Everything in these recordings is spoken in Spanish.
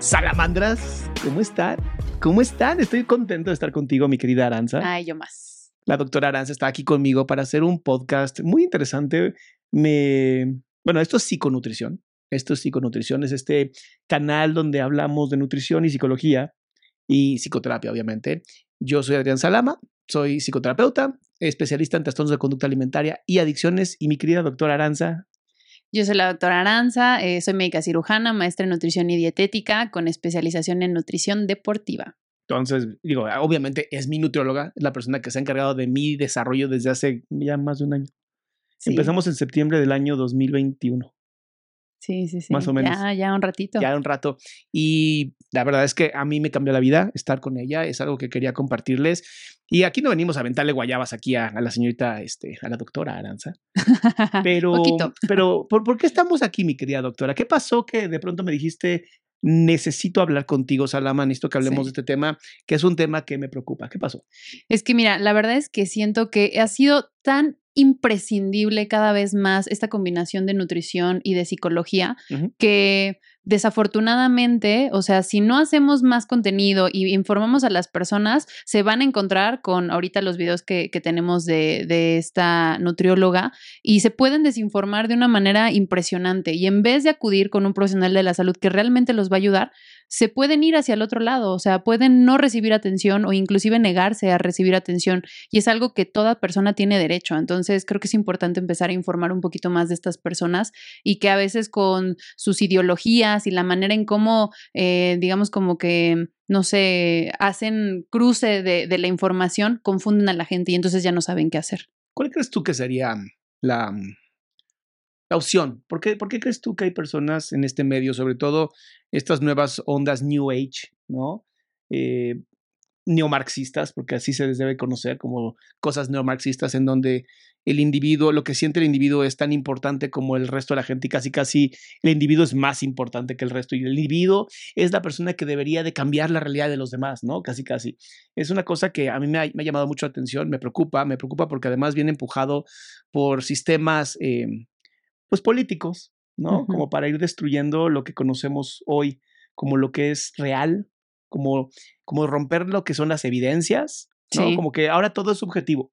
Salamandras, ¿cómo están? ¿Cómo están? Estoy contento de estar contigo, mi querida Aranza. Ay, yo más. La doctora Aranza está aquí conmigo para hacer un podcast muy interesante. Me... Bueno, esto es psiconutrición. Esto es psiconutrición, es este canal donde hablamos de nutrición y psicología y psicoterapia, obviamente. Yo soy Adrián Salama, soy psicoterapeuta, especialista en trastornos de conducta alimentaria y adicciones. Y mi querida doctora Aranza, Yo soy la doctora Aranza, eh, soy médica cirujana, maestra en nutrición y dietética con especialización en nutrición deportiva. entonces, digo, obviamente es mi nutrióloga, es la persona que se ha encargado de mi desarrollo desde hace ya más de un año. Sí. Empezamos en septiembre del año 2021. Sí, sí, sí. Más o menos. Ya, ya un ratito. ya un rato. Y la verdad es que a mí me cambió la vida estar con ella, es algo que quería compartirles. Y aquí no venimos a aventarle guayabas aquí a, a la señorita, este, a la doctora Aranza. Pero, pero ¿por, ¿por qué estamos aquí, mi querida doctora? ¿Qué pasó que de pronto me dijiste, necesito hablar contigo, Salama, necesito que hablemos Sí. de este tema, que es un tema que me preocupa? ¿Qué pasó? Es que mira, la verdad es que siento que ha sido tan imprescindible cada vez más esta combinación de nutrición y de psicología que desafortunadamente, o sea, si no hacemos más contenido y informamos a las personas, se van a encontrar con ahorita los videos que, que tenemos de, de esta nutrióloga y se pueden desinformar de una manera impresionante. Y en vez de acudir con un profesional de la salud que realmente los va a ayudar, se pueden ir hacia el otro lado, o sea, pueden no recibir atención o inclusive negarse a recibir atención y es algo que toda persona tiene derecho. Entonces, creo que es importante empezar a informar un poquito más de estas personas y que a veces con sus ideologías y la manera en cómo, eh, digamos, como que, no sé, hacen cruce de, de la información, confunden a la gente y entonces ya no saben qué hacer. ¿Cuál crees tú que sería la, la opción? ¿Por qué, ¿Por qué crees tú que hay personas en este medio, sobre todo estas nuevas ondas New Age, ¿no? Eh, neomarxistas, porque así se les debe conocer como cosas neomarxistas en donde el individuo, lo que siente el individuo es tan importante como el resto de la gente y casi casi el individuo es más importante que el resto y el individuo es la persona que debería de cambiar la realidad de los demás, ¿no? Casi casi. Es una cosa que a mí me ha, llamado mucho la atención, me preocupa, me preocupa porque además viene empujado por sistemas, eh, pues políticos, ¿no? Como para ir destruyendo lo que conocemos hoy como lo que es real, como, como romper lo que son las evidencias, ¿no? Sí. Como que ahora todo es subjetivo.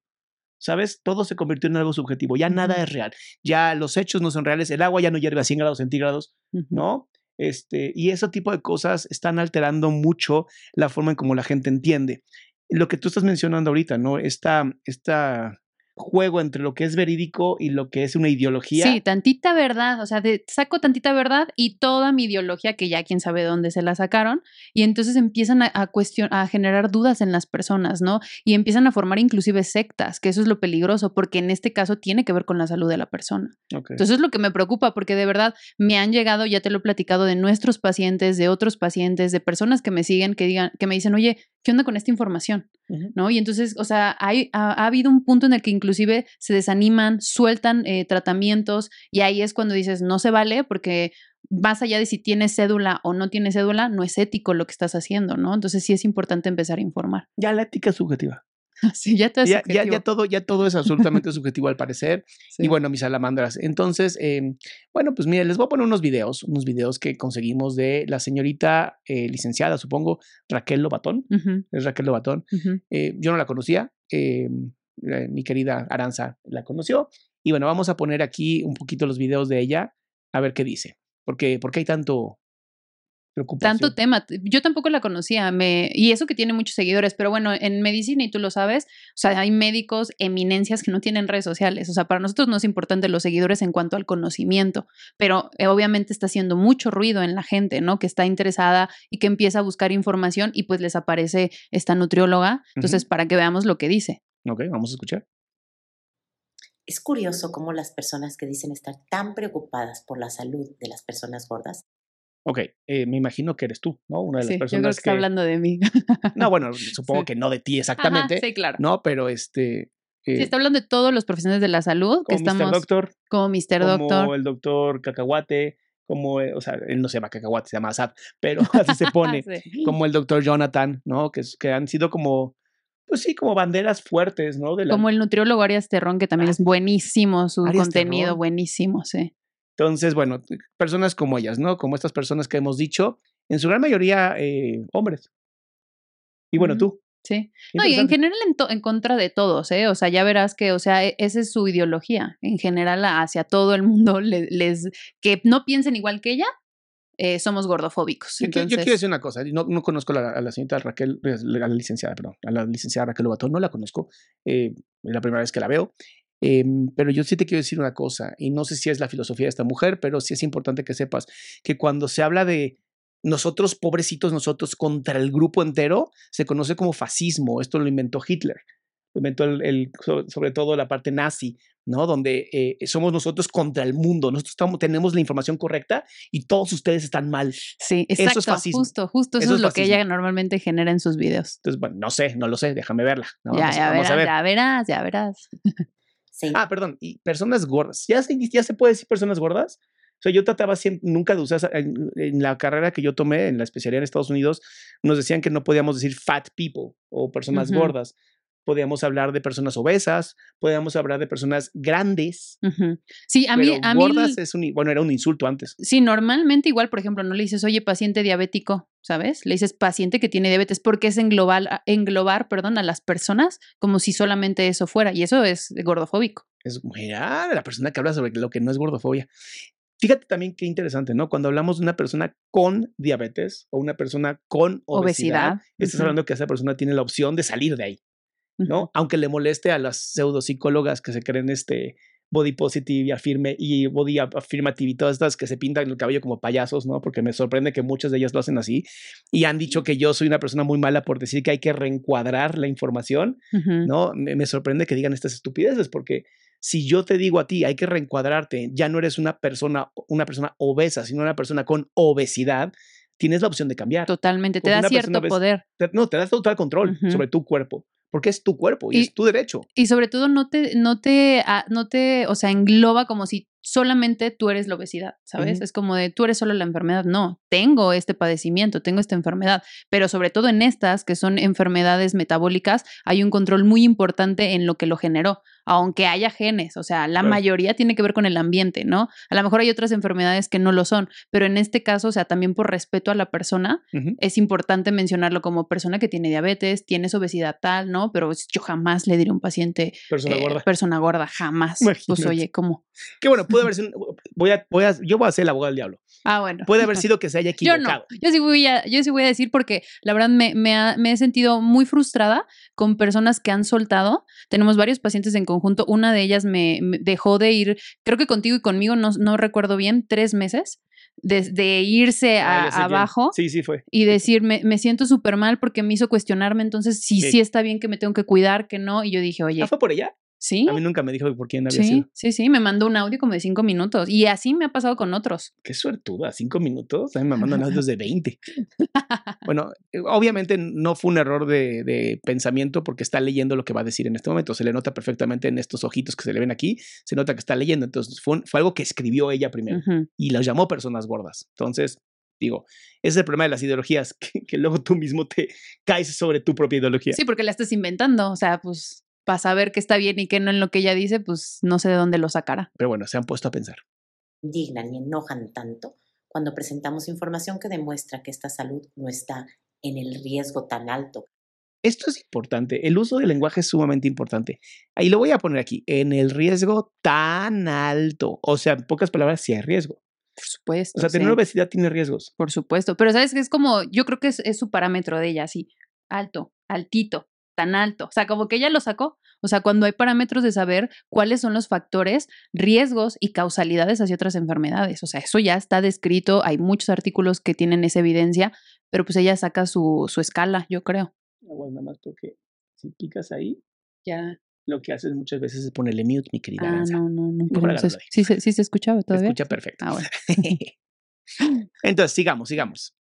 ¿Sabes? Todo se convirtió en algo subjetivo. Ya nada es real. Ya los hechos no son reales. El agua ya no hierve a 100 grados centígrados. ¿no? Este, y ese tipo de cosas están alterando mucho la forma en cómo la gente entiende. Lo que tú estás mencionando ahorita, ¿no? Esta, esta juego entre lo que es verídico y lo que es una ideología. Sí, tantita verdad, o sea, de- saco tantita verdad y toda mi ideología, que ya quién sabe dónde se la sacaron, y entonces empiezan a, a, cuestion- a generar dudas en las personas, ¿no? Y empiezan a formar inclusive sectas, que eso es lo peligroso, porque en este caso tiene que ver con la salud de la persona. Entonces es lo que me preocupa, porque de verdad me han llegado, ya te lo he platicado, de nuestros pacientes, de otros pacientes, de personas que me siguen, que digan, que me dicen, oye, ¿qué onda con esta información? ¿no? Y entonces, o sea, hay, ha, ha habido un punto en el que inclusive se desaniman, sueltan eh, tratamientos y ahí es cuando dices, no se vale porque más allá de si tienes cédula o no tienes cédula, no es ético lo que estás haciendo, ¿no? Entonces sí es importante empezar a informar. Ya la ética es subjetiva. Sí, ya te ya, ya, ya, todo, ya todo es absolutamente subjetivo al parecer. Sí. Y bueno, mis salamandras. Entonces, eh, bueno, pues mire, les voy a poner unos videos, unos videos que conseguimos de la señorita eh, licenciada, supongo, Raquel Lobatón. Es Raquel Lobatón. Eh, yo no la conocía. eh, eh, mi querida Aranza la conoció. Y bueno, vamos a poner aquí un poquito los videos de ella, a ver qué dice. Porque, porque hay tanto preocupación. Tanto tema. Yo tampoco la conocía, me, y eso que tiene muchos seguidores, pero bueno, en medicina, y tú lo sabes, o sea, hay médicos, eminencias que no tienen redes sociales. O sea, para nosotros no es importante los seguidores en cuanto al conocimiento, pero eh, obviamente está haciendo mucho ruido en la gente, ¿no? Que está interesada y que empieza a buscar información y pues les aparece esta nutrióloga. Entonces, para que veamos lo que dice. Ok, vamos a escuchar. Es curioso cómo las personas que dicen estar tan preocupadas por la salud de las personas gordas Ok, eh, me imagino que eres tú, ¿no? Una de las Sí, yo creo que personas está hablando de mí. No, bueno, supongo Sí. que no de ti Ajá, exactamente, sí, claro. ¿no? Pero este... Sí, eh, está hablando de todos los profesionales de la salud que como Mr. Doctor, como Mr. como Doctor. el doctor Cacahuate, como, eh, o sea, él no se llama Cacahuate, se llama Asad, pero así se pone, Sí. como el doctor Jonathan, ¿no? Que, que han sido como, pues sí, como banderas fuertes, ¿no? De la- Como el nutriólogo Arias Terrón, que también Ah, es buenísimo, su Arias contenido Terrón. buenísimo, sí. Entonces, bueno, personas como ellas, ¿no? Como estas personas que hemos dicho, en su gran mayoría eh, hombres. Y bueno, Ujú. tú. Sí. No, y en general en, en contra de todos, ¿eh? O sea, ya verás que, o sea, e- esa es su ideología. En general, hacia todo el mundo le- les, que no piensen igual que ella, eh, somos gordofóbicos. Yo, quiero- yo Entonces, quiero decir una cosa, no, no conozco a la, a la señorita Raquel, a la licenciada, perdón, a la licenciada Raquel Lobatón, no la conozco, eh, es la primera vez que la veo, em, pero yo sí te quiero decir una cosa, y no sé si es la filosofía de esta mujer, pero sí es importante que sepas que cuando se habla de nosotros, pobrecitos, nosotros contra el grupo entero, se conoce como fascismo, esto lo inventó Hitler, lo inventó el, el- so- sobre todo la parte nazi, ¿no? Donde eh, somos nosotros contra el mundo, nosotros estamos, tenemos la información correcta y todos ustedes están mal. sí, es exacto, fascismo. justo, justo eso, Eso es es lo que ella normalmente genera en sus videos. Entonces, bueno, no sé, no lo sé, déjame verla. ¿no? ya, Vamos, ya verás, a ver. ya verás, ya verás. Ah, perdón, y personas gordas. ¿Ya se, ¿Ya se puede decir personas gordas? O sea, yo trataba siempre, nunca de usar, en, en la carrera que yo tomé, en la especialidad en Estados Unidos, nos decían que no podíamos decir fat people o personas gordas. Podíamos hablar de personas obesas, podíamos hablar de personas grandes. Ujú. Sí, a mí, pero a mí, gordas es un, bueno, era un insulto antes. Sí, normalmente igual, por ejemplo, no le dices, oye, paciente diabético, ¿sabes? Le dices paciente que tiene diabetes, porque es englobar, englobar, perdón, a las personas como si solamente eso fuera, y eso es gordofóbico. Es mira, la persona que habla sobre lo que no es gordofobia. Fíjate también qué interesante, ¿no? Cuando hablamos de una persona con diabetes o una persona con obesidad, Obesidad, estás ujú. hablando que esa persona tiene la opción de salir de ahí, ¿no? Aunque le moleste a las pseudopsicólogas que se creen este body positive y afirme y body af- affirmative y todas estas que se pintan el cabello como payasos, ¿no? Porque me sorprende que muchas de ellas lo hacen así y han dicho que yo soy una persona muy mala por decir que hay que reencuadrar la información. ¿no? Me, me sorprende que digan estas estupideces porque si yo te digo a ti, hay que reencuadrarte, ya no eres una persona, una persona obesa, sino una persona con obesidad, tienes la opción de cambiar. Totalmente, te da cierto poder. Te- no, te das total control sobre tu cuerpo, porque es tu cuerpo y, Y- es tu derecho. Y sobre todo no te, no te, ah, no te, o sea, engloba como si solamente tú eres la obesidad, ¿sabes? Es como de tú eres solo la enfermedad. No, tengo este padecimiento, tengo esta enfermedad, pero sobre todo en estas que son enfermedades metabólicas, hay un control muy importante en lo que lo generó, aunque haya genes, o sea, la Claro. mayoría tiene que ver con el ambiente, ¿no? A lo mejor hay otras enfermedades que no lo son, pero en este caso, o sea, también por respeto a la persona, es importante mencionarlo como persona que tiene diabetes, tienes obesidad tal, ¿no? Pero yo jamás le diré a un paciente Persona eh, gorda. persona gorda, jamás. Pues oye, ¿cómo? Que bueno, puede haber sido, voy a, voy a, yo voy a ser el abogado del diablo. Ah, bueno. Puede haber sido que se haya Yo equivocado. no, yo sí voy a, yo sí voy a decir porque la verdad me, me, ha- me he sentido muy frustrada con personas que han soltado. Tenemos varios pacientes en conjunto. Una de ellas me, me dejó de ir, creo que contigo y conmigo, no, no recuerdo bien, tres meses, desde irse Ah, a- quién. abajo. Sí, sí fue. y decir, me, me siento súper mal porque me hizo cuestionarme, entonces sí, Sí. sí está bien que me tengo que cuidar, que no. Y yo dije, oye, Ah, fue por ella. Sí, A mí nunca me dijo por quién había sí, sido. sí, sí, me mandó un audio como de cinco minutos. Y así me ha pasado con otros. Qué suertuda, cinco minutos. A mí me mandan audios de 20. Bueno, eh, obviamente no fue un error de, de pensamiento porque está leyendo lo que va a decir en este momento. Se le nota perfectamente en estos ojitos que se le ven aquí. Se nota que está leyendo. Entonces fue, un- fue algo que escribió ella primero y los llamó personas gordas. Entonces, Digo, ese es el problema de las ideologías, que, que luego tú mismo te caes sobre tu propia ideología. Sí, porque la estás inventando. O sea, pues para saber qué está bien y qué no en lo que ella dice, pues no sé de dónde lo sacará. Pero bueno, se han puesto a pensar. Dignan y enojan tanto cuando presentamos información que demuestra que esta salud no está en el riesgo tan alto. Esto es importante. El uso del lenguaje es sumamente importante. Ahí lo voy a poner aquí. En el riesgo tan alto. O sea, en pocas palabras, sí hay riesgo. Por supuesto. O sea, tener sí. obesidad tiene riesgos. Por supuesto. Pero sabes que es como, yo creo que es, es su parámetro de ella, así, alto, altito, tan alto. O sea, como que ella lo sacó. O sea, cuando hay parámetros de saber cuáles son los factores, riesgos y causalidades hacia otras enfermedades. O sea, eso ya está descrito. Hay muchos artículos que tienen esa evidencia, pero pues ella saca su, su escala, yo creo. Aguas nada más porque si picas ahí, Ya. lo que haces muchas veces es ponerle mute, mi querida Ah, no, no, no. Eso. ahí. Sí, se- sí se escuchaba Se todavía. escucha perfecto. Ah, bueno. Entonces, sigamos, sigamos.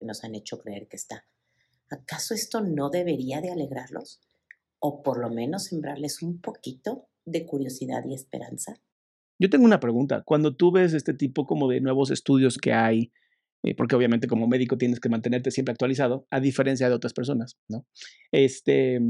nos han hecho creer que está. ¿Acaso esto no debería de alegrarlos? ¿O por lo menos sembrarles un poquito de curiosidad y esperanza? Yo tengo una pregunta. Cuando tú ves este tipo como de nuevos estudios que hay, eh, porque obviamente como médico tienes que mantenerte siempre actualizado, a diferencia de otras personas, ¿no? Este,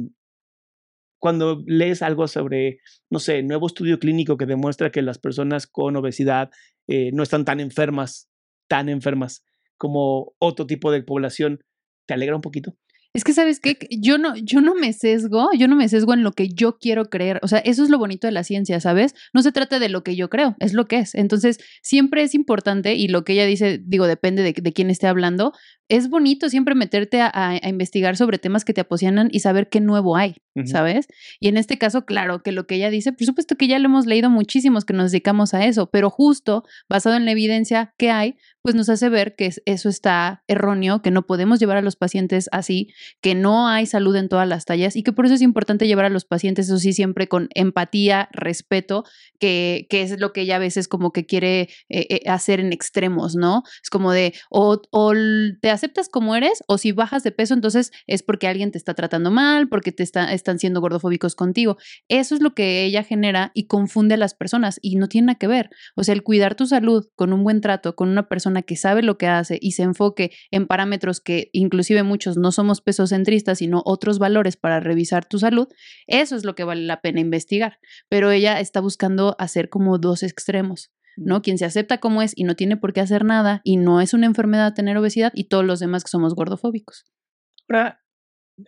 cuando lees algo sobre, no sé, nuevo estudio clínico que demuestra que las personas con obesidad eh, no están tan enfermas, tan enfermas como otro tipo de población, ¿te alegra un poquito? Es que, ¿sabes qué? Yo no, yo no me sesgo, yo no me sesgo en lo que yo quiero creer. O sea, eso es lo bonito de la ciencia, ¿sabes? No se trata de lo que yo creo, es lo que es. Entonces, siempre es importante, y lo que ella dice, digo, depende de, quién esté hablando, es bonito siempre meterte a- a investigar sobre temas que te apasionan y saber qué nuevo hay, ¿sabes? Y en este caso, claro, que lo que ella dice, por supuesto que ya lo hemos leído muchísimos que nos dedicamos a eso, pero justo basado en la evidencia que hay, pues nos hace ver que es- eso está erróneo, que no podemos llevar a los pacientes así, que no hay salud en todas las tallas y que por eso es importante llevar a los pacientes, eso sí, siempre con empatía, respeto, que, que es lo que ella a veces como que quiere eh, eh, hacer en extremos, ¿no? Es como de, o, o te aceptas como eres, o si bajas de peso, entonces es porque alguien te está tratando mal, porque te está, están siendo gordofóbicos contigo. Eso es lo que ella genera y confunde a las personas y no tiene nada que ver. O sea, el cuidar tu salud con un buen trato, con una persona que sabe lo que hace y se enfoque en parámetros que inclusive muchos no somos pesocentristas, sino otros valores para revisar tu salud, eso es lo que vale la pena investigar. Pero ella está buscando hacer como dos extremos. ¿no? Quien se acepta como es y no tiene por qué hacer nada y no es una enfermedad tener obesidad y todos los demás que somos gordofóbicos. Ahora,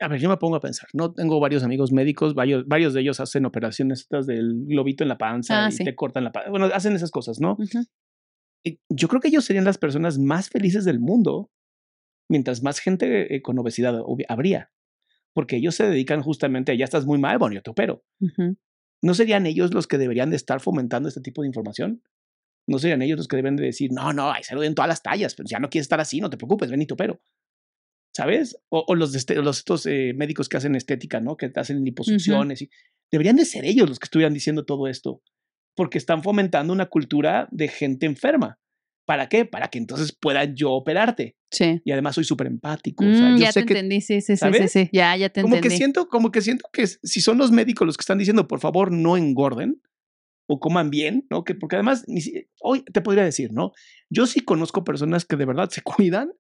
a ver, yo me pongo a pensar, ¿no? Tengo varios amigos médicos, varios, varios de ellos hacen operaciones estas del globito en la panza Ah, y sí. te cortan la panza. Bueno, hacen esas cosas, ¿no? Y Yo creo que ellos serían las personas más felices del mundo mientras más gente eh, con obesidad habría. Porque ellos se dedican justamente a ya estás muy mal, bueno, yo te opero. ¿No serían ellos los que deberían de estar fomentando este tipo de información? ¿No serían ellos los que deben de decir, no, no, hay salud en todas las tallas, pero ya no quieres estar así, no te preocupes, ven y te opero? ¿Sabes? O, o los, de los estos eh, médicos que hacen estética, ¿no? Que hacen liposucciones. y, deberían de ser ellos los que estuvieran diciendo todo esto, porque están fomentando una cultura de gente enferma. ¿Para qué? Para que entonces pueda yo operarte. Sí. Y además soy súper empático. o sea, Mm, yo ya sé te que entendí, sí, sí, sí, sí, ya, ya te como entendí. que siento, como que siento que si son los médicos los que están diciendo, por favor, no engorden o coman bien, ¿no? Que porque además, hoy te podría decir, ¿no? Yo sí conozco personas que de verdad se cuidan,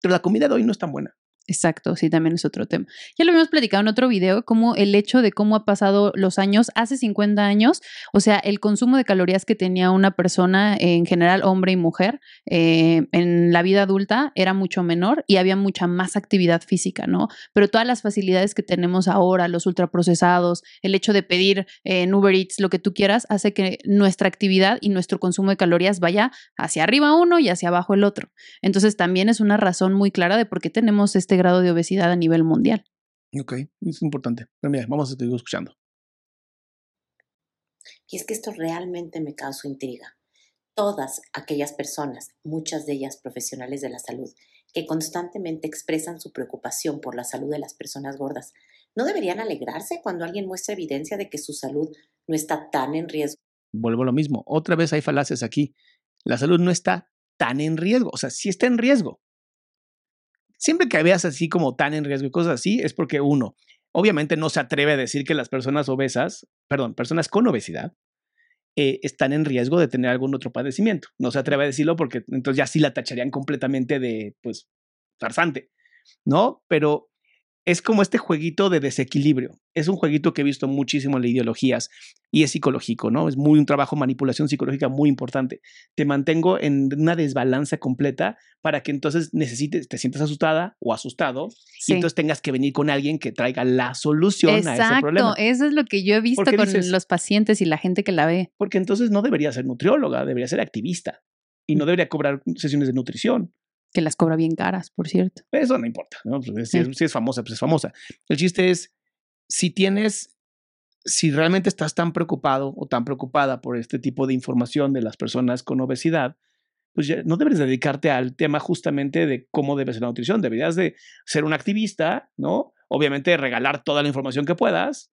pero la comida de hoy no es tan buena. Exacto, sí, también es otro tema. Ya lo habíamos platicado en otro video, como el hecho de cómo ha pasado los años, hace 50 años, o sea, el consumo de calorías que tenía una persona, en general hombre y mujer, eh, en la vida adulta era mucho menor y había mucha más actividad física, ¿no? Pero todas las facilidades que tenemos ahora, los ultraprocesados, el hecho de pedir eh, en Uber Eats, lo que tú quieras, hace que nuestra actividad y nuestro consumo de calorías vaya hacia arriba uno y hacia abajo el otro. Entonces también es una razón muy clara de por qué tenemos este grado de obesidad a nivel mundial. Ok, es importante. Pero mira, vamos a seguir escuchando. Y es que esto realmente me causa intriga. Todas aquellas personas, muchas de ellas profesionales de la salud, que constantemente expresan su preocupación por la salud de las personas gordas, ¿no deberían alegrarse cuando alguien muestra evidencia de que su salud no está tan en riesgo? Vuelvo a lo mismo. Otra vez hay falacias aquí. La salud no está tan en riesgo. O sea, sí está en riesgo. Siempre que veas así como tan en riesgo y cosas así, es porque uno, obviamente no se atreve a decir que las personas obesas, perdón, personas con obesidad, eh, están en riesgo de tener algún otro padecimiento. No se atreve a decirlo porque entonces ya sí la tacharían completamente de, pues, farsante, ¿no? Pero es como este jueguito de desequilibrio. Es un jueguito que he visto muchísimo en las ideologías y es psicológico, ¿no? Es muy un trabajo manipulación psicológica muy importante. Te mantengo en una desbalanza completa para que entonces necesites, te sientas asustada o asustado y entonces tengas que venir con alguien que traiga la solución a ese problema. Eso es lo que yo he visto con los pacientes y la gente que la ve. Porque entonces no debería ser nutrióloga, debería ser activista y no debería cobrar sesiones de nutrición. Que las cobra bien caras, por cierto. Eso no importa, ¿no? Pues, si, es, famosa, pues es famosa. El chiste es, si tienes, si realmente estás tan preocupado o tan preocupada por este tipo de información de las personas con obesidad, pues ya no debes dedicarte al tema justamente de cómo debe ser la nutrición. Deberías de ser un activista, ¿no? Obviamente regalar toda la información que puedas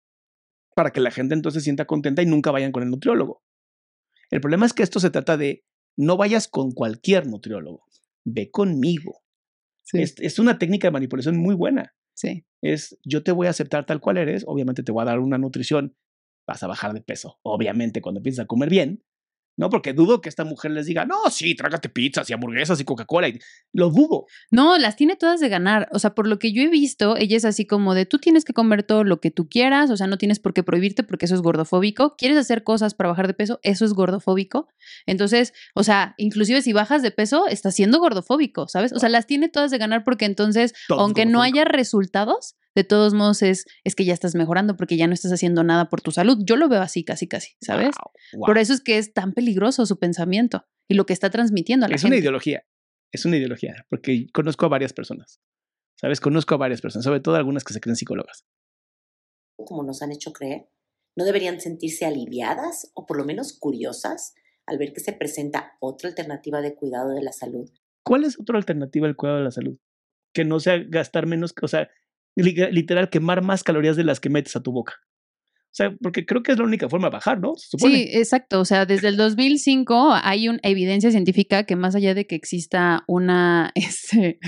para que la gente entonces se sienta contenta y nunca vayan con el nutriólogo. El problema es que esto se trata de no vayas con cualquier nutriólogo ve conmigo. Es, una técnica de manipulación muy buena. Sí. Es yo te voy a aceptar tal cual eres, obviamente te voy a dar una nutrición, vas a bajar de peso, obviamente cuando empiezas a comer bien, ¿no? Porque dudo que esta mujer les diga, no, sí, trágate pizzas y hamburguesas y Coca-Cola. Lo dudo. No, las tiene todas de ganar. O sea, por lo que yo he visto, ella es así como de, tú tienes que comer todo lo que tú quieras, o sea, no tienes por qué prohibirte porque eso es gordofóbico. ¿Quieres hacer cosas para bajar de peso? Eso es gordofóbico. Entonces, o sea, inclusive si bajas de peso, estás siendo gordofóbico, ¿sabes? O sea, las tiene todas de ganar porque entonces, aunque no haya resultados, de todos modos es, es que ya estás mejorando porque ya no estás haciendo nada por tu salud. Yo lo veo así, casi, casi, ¿sabes? Por eso es que es tan peligroso su pensamiento y lo que está transmitiendo a la es gente. Es una ideología, es una ideología, porque conozco a varias personas, ¿sabes? Conozco a varias personas, sobre todo algunas que se creen psicólogas. Como nos han hecho creer, ¿no deberían sentirse aliviadas o por lo menos curiosas al ver que se presenta otra alternativa de cuidado de la salud? ¿Cuál es otra alternativa del cuidado de la salud? Que no sea gastar menos, o sea, literal quemar más calorías de las que metes a tu boca. O sea, porque creo que es la única forma de bajar, ¿no? Sí, exacto. O sea, desde el 2005 hay una evidencia científica que más allá de que exista una, este,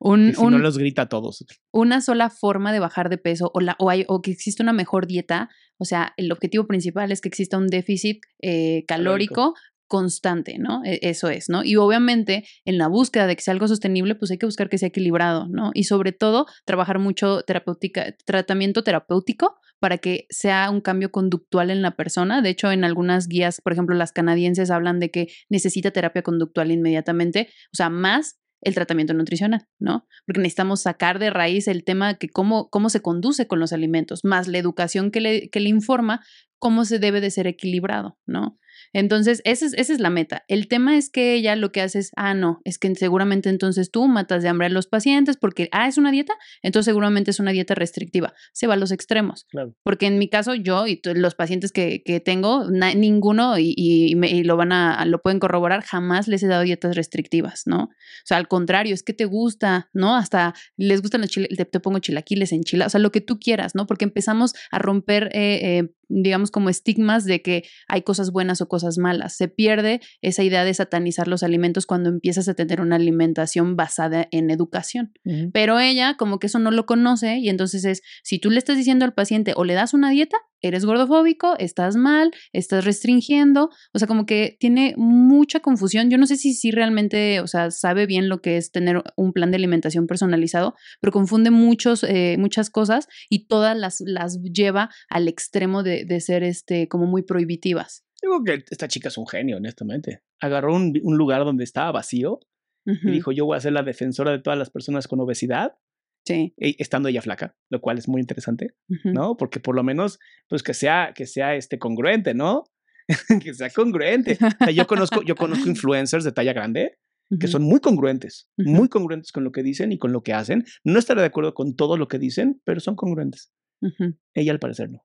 un, no los grita a todos. Una sola forma de bajar de peso o, la, o, hay, o que existe una mejor dieta, o sea, el objetivo principal es que exista un déficit eh, calórico constante, ¿no? E, eso es, ¿no? Y obviamente en la búsqueda de que sea algo sostenible, pues hay que buscar que sea equilibrado, ¿no? Y sobre todo trabajar mucho terapéutica, tratamiento terapéutico para que sea un cambio conductual en la persona. De hecho, en algunas guías, por ejemplo, las canadienses hablan de que necesita terapia conductual inmediatamente, o sea, más el tratamiento nutricional, ¿no? Porque necesitamos sacar de raíz el tema de que cómo, cómo se conduce con los alimentos, más la educación que le, que le informa cómo se debe de ser equilibrado, ¿no? Entonces, esa es, esa es la meta. El tema es que ella lo que hace es, ah, no, es que seguramente entonces tú matas de hambre a los pacientes porque, ah, es una dieta, entonces seguramente es una dieta restrictiva. Se va a los extremos. Claro. Porque en mi caso, yo y los pacientes que, que tengo, ninguno, y, y, lo van a, lo pueden corroborar, jamás les he dado dietas restrictivas, ¿no? O sea, al contrario, es que te gusta, ¿no? Hasta les gustan los chiles, te, pongo chilaquiles en chila, o sea, lo que tú quieras, ¿no? Porque empezamos a romper eh, eh, digamos, como estigmas de que hay cosas buenas o cosas malas. Se pierde esa idea de satanizar los alimentos cuando empiezas a tener una alimentación basada en educación. Pero ella como que eso no lo conoce y entonces es, si tú le estás diciendo al paciente o le das una dieta, eres gordofóbico, estás mal, estás restringiendo, o sea, como que tiene mucha confusión. Yo no sé si sí realmente, o sea, sabe bien lo que es tener un plan de alimentación personalizado, pero confunde muchos, eh, muchas cosas y todas las, las lleva al extremo de, de ser este, como muy prohibitivas. Digo que esta chica es un genio, honestamente. Agarró un, un lugar donde estaba vacío y dijo, yo voy a ser la defensora de todas las personas con obesidad Sí. estando ella flaca, lo cual es muy interesante, ¿no? Porque por lo menos, pues que sea, que sea este congruente, ¿no? que sea congruente. yo conozco, yo conozco influencers de talla grande que son muy congruentes, muy congruentes con lo que dicen y con lo que hacen. No estaré de acuerdo con todo lo que dicen, pero son congruentes. Ella al parecer no.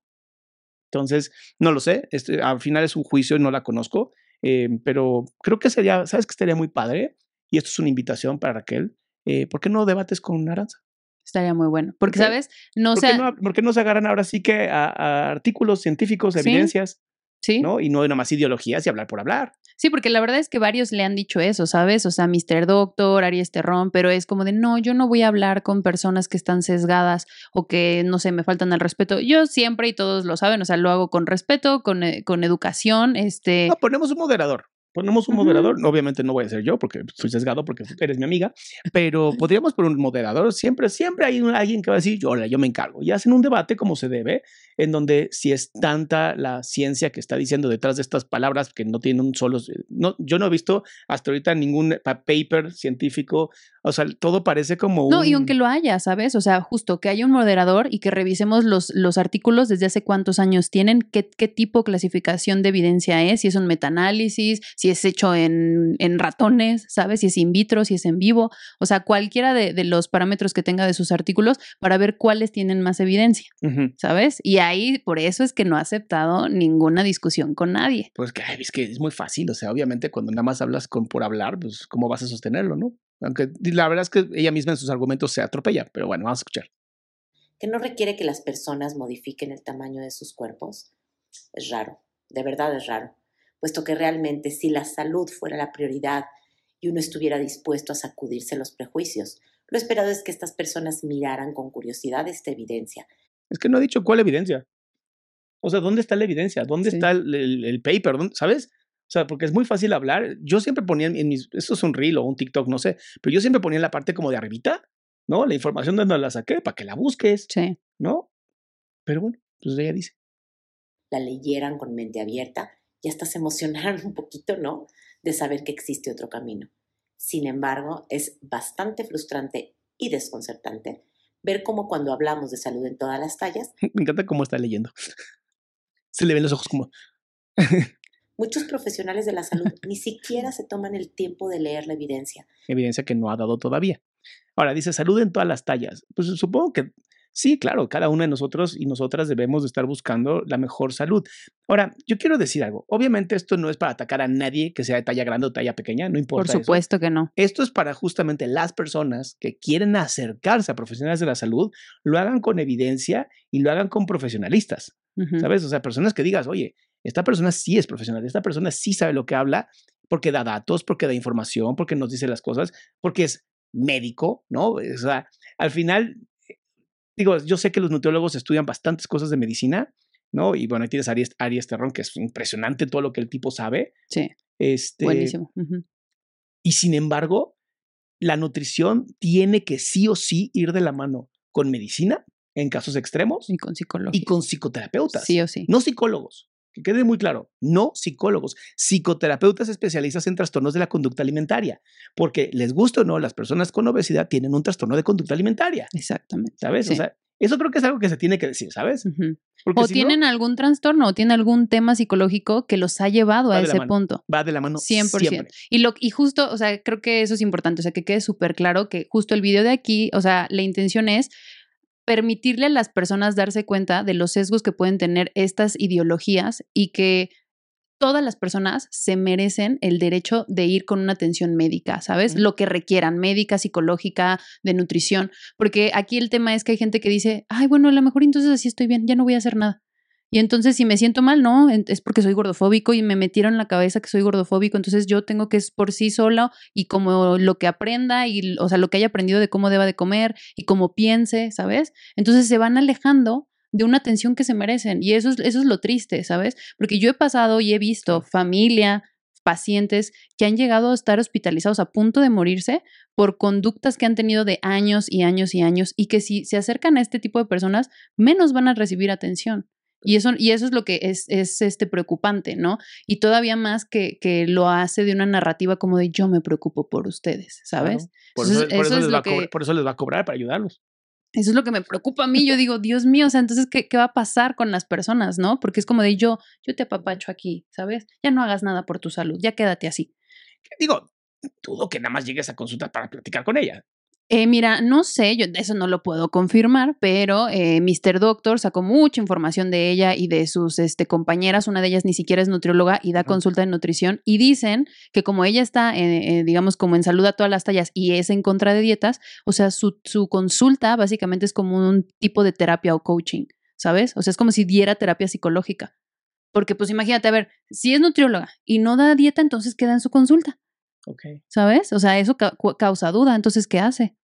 Entonces, no lo sé, este, al final es un juicio y no la conozco, eh, pero creo que sería, ¿sabes qué estaría muy padre? Y esto es una invitación para Raquel. Eh, ¿Por qué no debates con Aranza? Estaría muy bueno. Porque, ¿sabes? No ¿Por, qué no, ¿Por qué no se agarran ahora sí que a, artículos científicos, evidencias? Sí. ¿no? Y no nada más ideologías y hablar por hablar. Sí, porque la verdad es que varios le han dicho eso, ¿sabes? O sea, Mr. Doctor, Aries Terrón, pero es como de, no, yo no voy a hablar con personas que están sesgadas o que, no sé, me faltan al respeto. Yo siempre, y todos lo saben, o sea, lo hago con respeto, con, eh, con educación, este... No, ponemos un moderador. Ponemos un moderador, obviamente no voy a ser yo porque soy sesgado porque eres mi amiga, pero podríamos poner un moderador. Siempre, siempre hay alguien que va a decir, yo, yo me encargo. Y hacen un debate como se debe, en donde si es tanta la ciencia que está diciendo detrás de estas palabras que no tienen un solo... No, yo no he visto hasta ahorita ningún paper científico, o sea, todo parece como... No, y aunque lo haya, ¿sabes? O sea, justo que haya un moderador y que revisemos los, los artículos desde hace cuántos años tienen, qué, qué tipo de clasificación de evidencia es, si es un metaanálisis, si es hecho en, en, ratones, ¿sabes? Si es in vitro, si es en vivo, o sea, cualquiera de, de, los parámetros que tenga de sus artículos para ver cuáles tienen más evidencia, ¿sabes? Y ahí por eso es que no ha aceptado ninguna discusión con nadie. Pues que es que es muy fácil, o sea, obviamente cuando nada más hablas con por hablar, pues cómo vas a sostenerlo, ¿no? Aunque la verdad es que ella misma en sus argumentos se atropella, pero bueno, vamos a escuchar. Que no requiere que las personas modifiquen el tamaño de sus cuerpos. Es raro, de verdad es raro puesto que realmente si la salud fuera la prioridad y uno estuviera dispuesto a sacudirse los prejuicios, lo esperado es que estas personas miraran con curiosidad esta evidencia. Es que no ha dicho cuál evidencia. O sea, ¿dónde está la evidencia? ¿Dónde está el, el, paper? ¿Sabes? O sea, porque es muy fácil hablar. Yo siempre ponía en mis, esto es un reel o un TikTok, no sé, pero yo siempre ponía en la parte como de arribita, ¿no? La información de donde la saqué para que la busques, sí. ¿no? Pero bueno, pues ella dice. La leyeran con mente abierta y hasta se emocionaron un poquito, ¿no? De saber que existe otro camino. Sin embargo, es bastante frustrante y desconcertante ver cómo cuando hablamos de salud en todas las tallas... Me encanta cómo está leyendo. Se le ven los ojos como... muchos profesionales de la salud ni siquiera se toman el tiempo de leer la evidencia. Evidencia que no ha dado todavía. Ahora, dice salud en todas las tallas. Pues supongo que Sí, claro, cada uno de nosotros y nosotras debemos de estar buscando la mejor salud. Ahora, yo quiero decir algo. Obviamente esto no es para atacar a nadie que sea de talla grande o talla pequeña, no importa. Por supuesto que no. Esto es para justamente las personas que quieren acercarse a profesionales de la salud, lo hagan con evidencia y lo hagan con profesionalistas. ¿Sabes? O sea, personas que digas, oye, esta persona sí es profesional, esta persona sí sabe lo que habla porque da datos, porque da información, porque nos dice las cosas, porque es médico, ¿no? O sea, al final digo, yo sé que los nutriólogos estudian bastantes cosas de medicina, ¿no? Y bueno, ahí tienes a Aries, Terrón, que es impresionante todo lo que el tipo sabe. Sí. Este, Buenísimo. Y sin embargo, la nutrición tiene que sí o sí ir de la mano con medicina en casos extremos. Y con psicólogos. Y con psicoterapeutas. Sí o sí. No psicólogos. Que quede muy claro, no psicólogos, psicoterapeutas especialistas en trastornos de la conducta alimentaria, porque les gusta o no, las personas con obesidad tienen un trastorno de conducta alimentaria. Exactamente. ¿Sabes? O sea, eso creo que es algo que se tiene que decir, ¿sabes? o tienen algún trastorno o tienen algún tema psicológico que los ha llevado a ese punto. Va de la mano 100%. Siempre. Y, lo, y justo, o sea, creo que eso es importante, o sea, que quede súper claro que justo el video de aquí, o sea, la intención es permitirle a las personas darse cuenta de los sesgos que pueden tener estas ideologías y que todas las personas se merecen el derecho de ir con una atención médica, ¿sabes? Lo que requieran, médica, psicológica, de nutrición, porque aquí el tema es que hay gente que dice, ay, bueno, a lo mejor entonces así estoy bien, ya no voy a hacer nada. Y entonces si me siento mal, no, es porque soy gordofóbico y me metieron en la cabeza que soy gordofóbico, entonces yo tengo que es por sí solo y como lo que aprenda y, o sea, lo que haya aprendido de cómo deba de comer y cómo piense, ¿sabes? Entonces se van alejando de una atención que se merecen y eso es, eso es lo triste, ¿sabes? Porque yo he pasado y he visto familia, pacientes que han llegado a estar hospitalizados a punto de morirse por conductas que han tenido de años y años y años y que si se acercan a este tipo de personas, menos van a recibir atención. Y eso, y eso es lo que es, es este preocupante, ¿no? Y todavía más que, que lo hace de una narrativa como de yo me preocupo por ustedes, ¿sabes? Por, eso, les va por eso les va a cobrar para ayudarlos. Eso es lo que me preocupa a mí. Yo digo, Dios mío, o sea, entonces, ¿qué, ¿qué, va a pasar con las personas, no? Porque es como de yo, yo te apapacho aquí, ¿sabes? Ya no hagas nada por tu salud, ya quédate así. Digo, dudo que nada más llegues a consulta para platicar con ella. Eh, mira, no sé, yo eso no lo puedo confirmar, pero eh, Mr. Doctor sacó mucha información de ella y de sus este, compañeras. Una de ellas ni siquiera es nutrióloga y da consulta de nutrición. Y dicen que como ella está, eh, digamos, como en salud a todas las tallas y es en contra de dietas, o sea, su, su consulta básicamente es como un tipo de terapia o coaching, ¿sabes? O sea, es como si diera terapia psicológica. Porque pues imagínate, a ver, si es nutrióloga y no da dieta, entonces queda en su consulta, Ok. ¿sabes? O sea, eso ca- causa duda, entonces, ¿qué hace?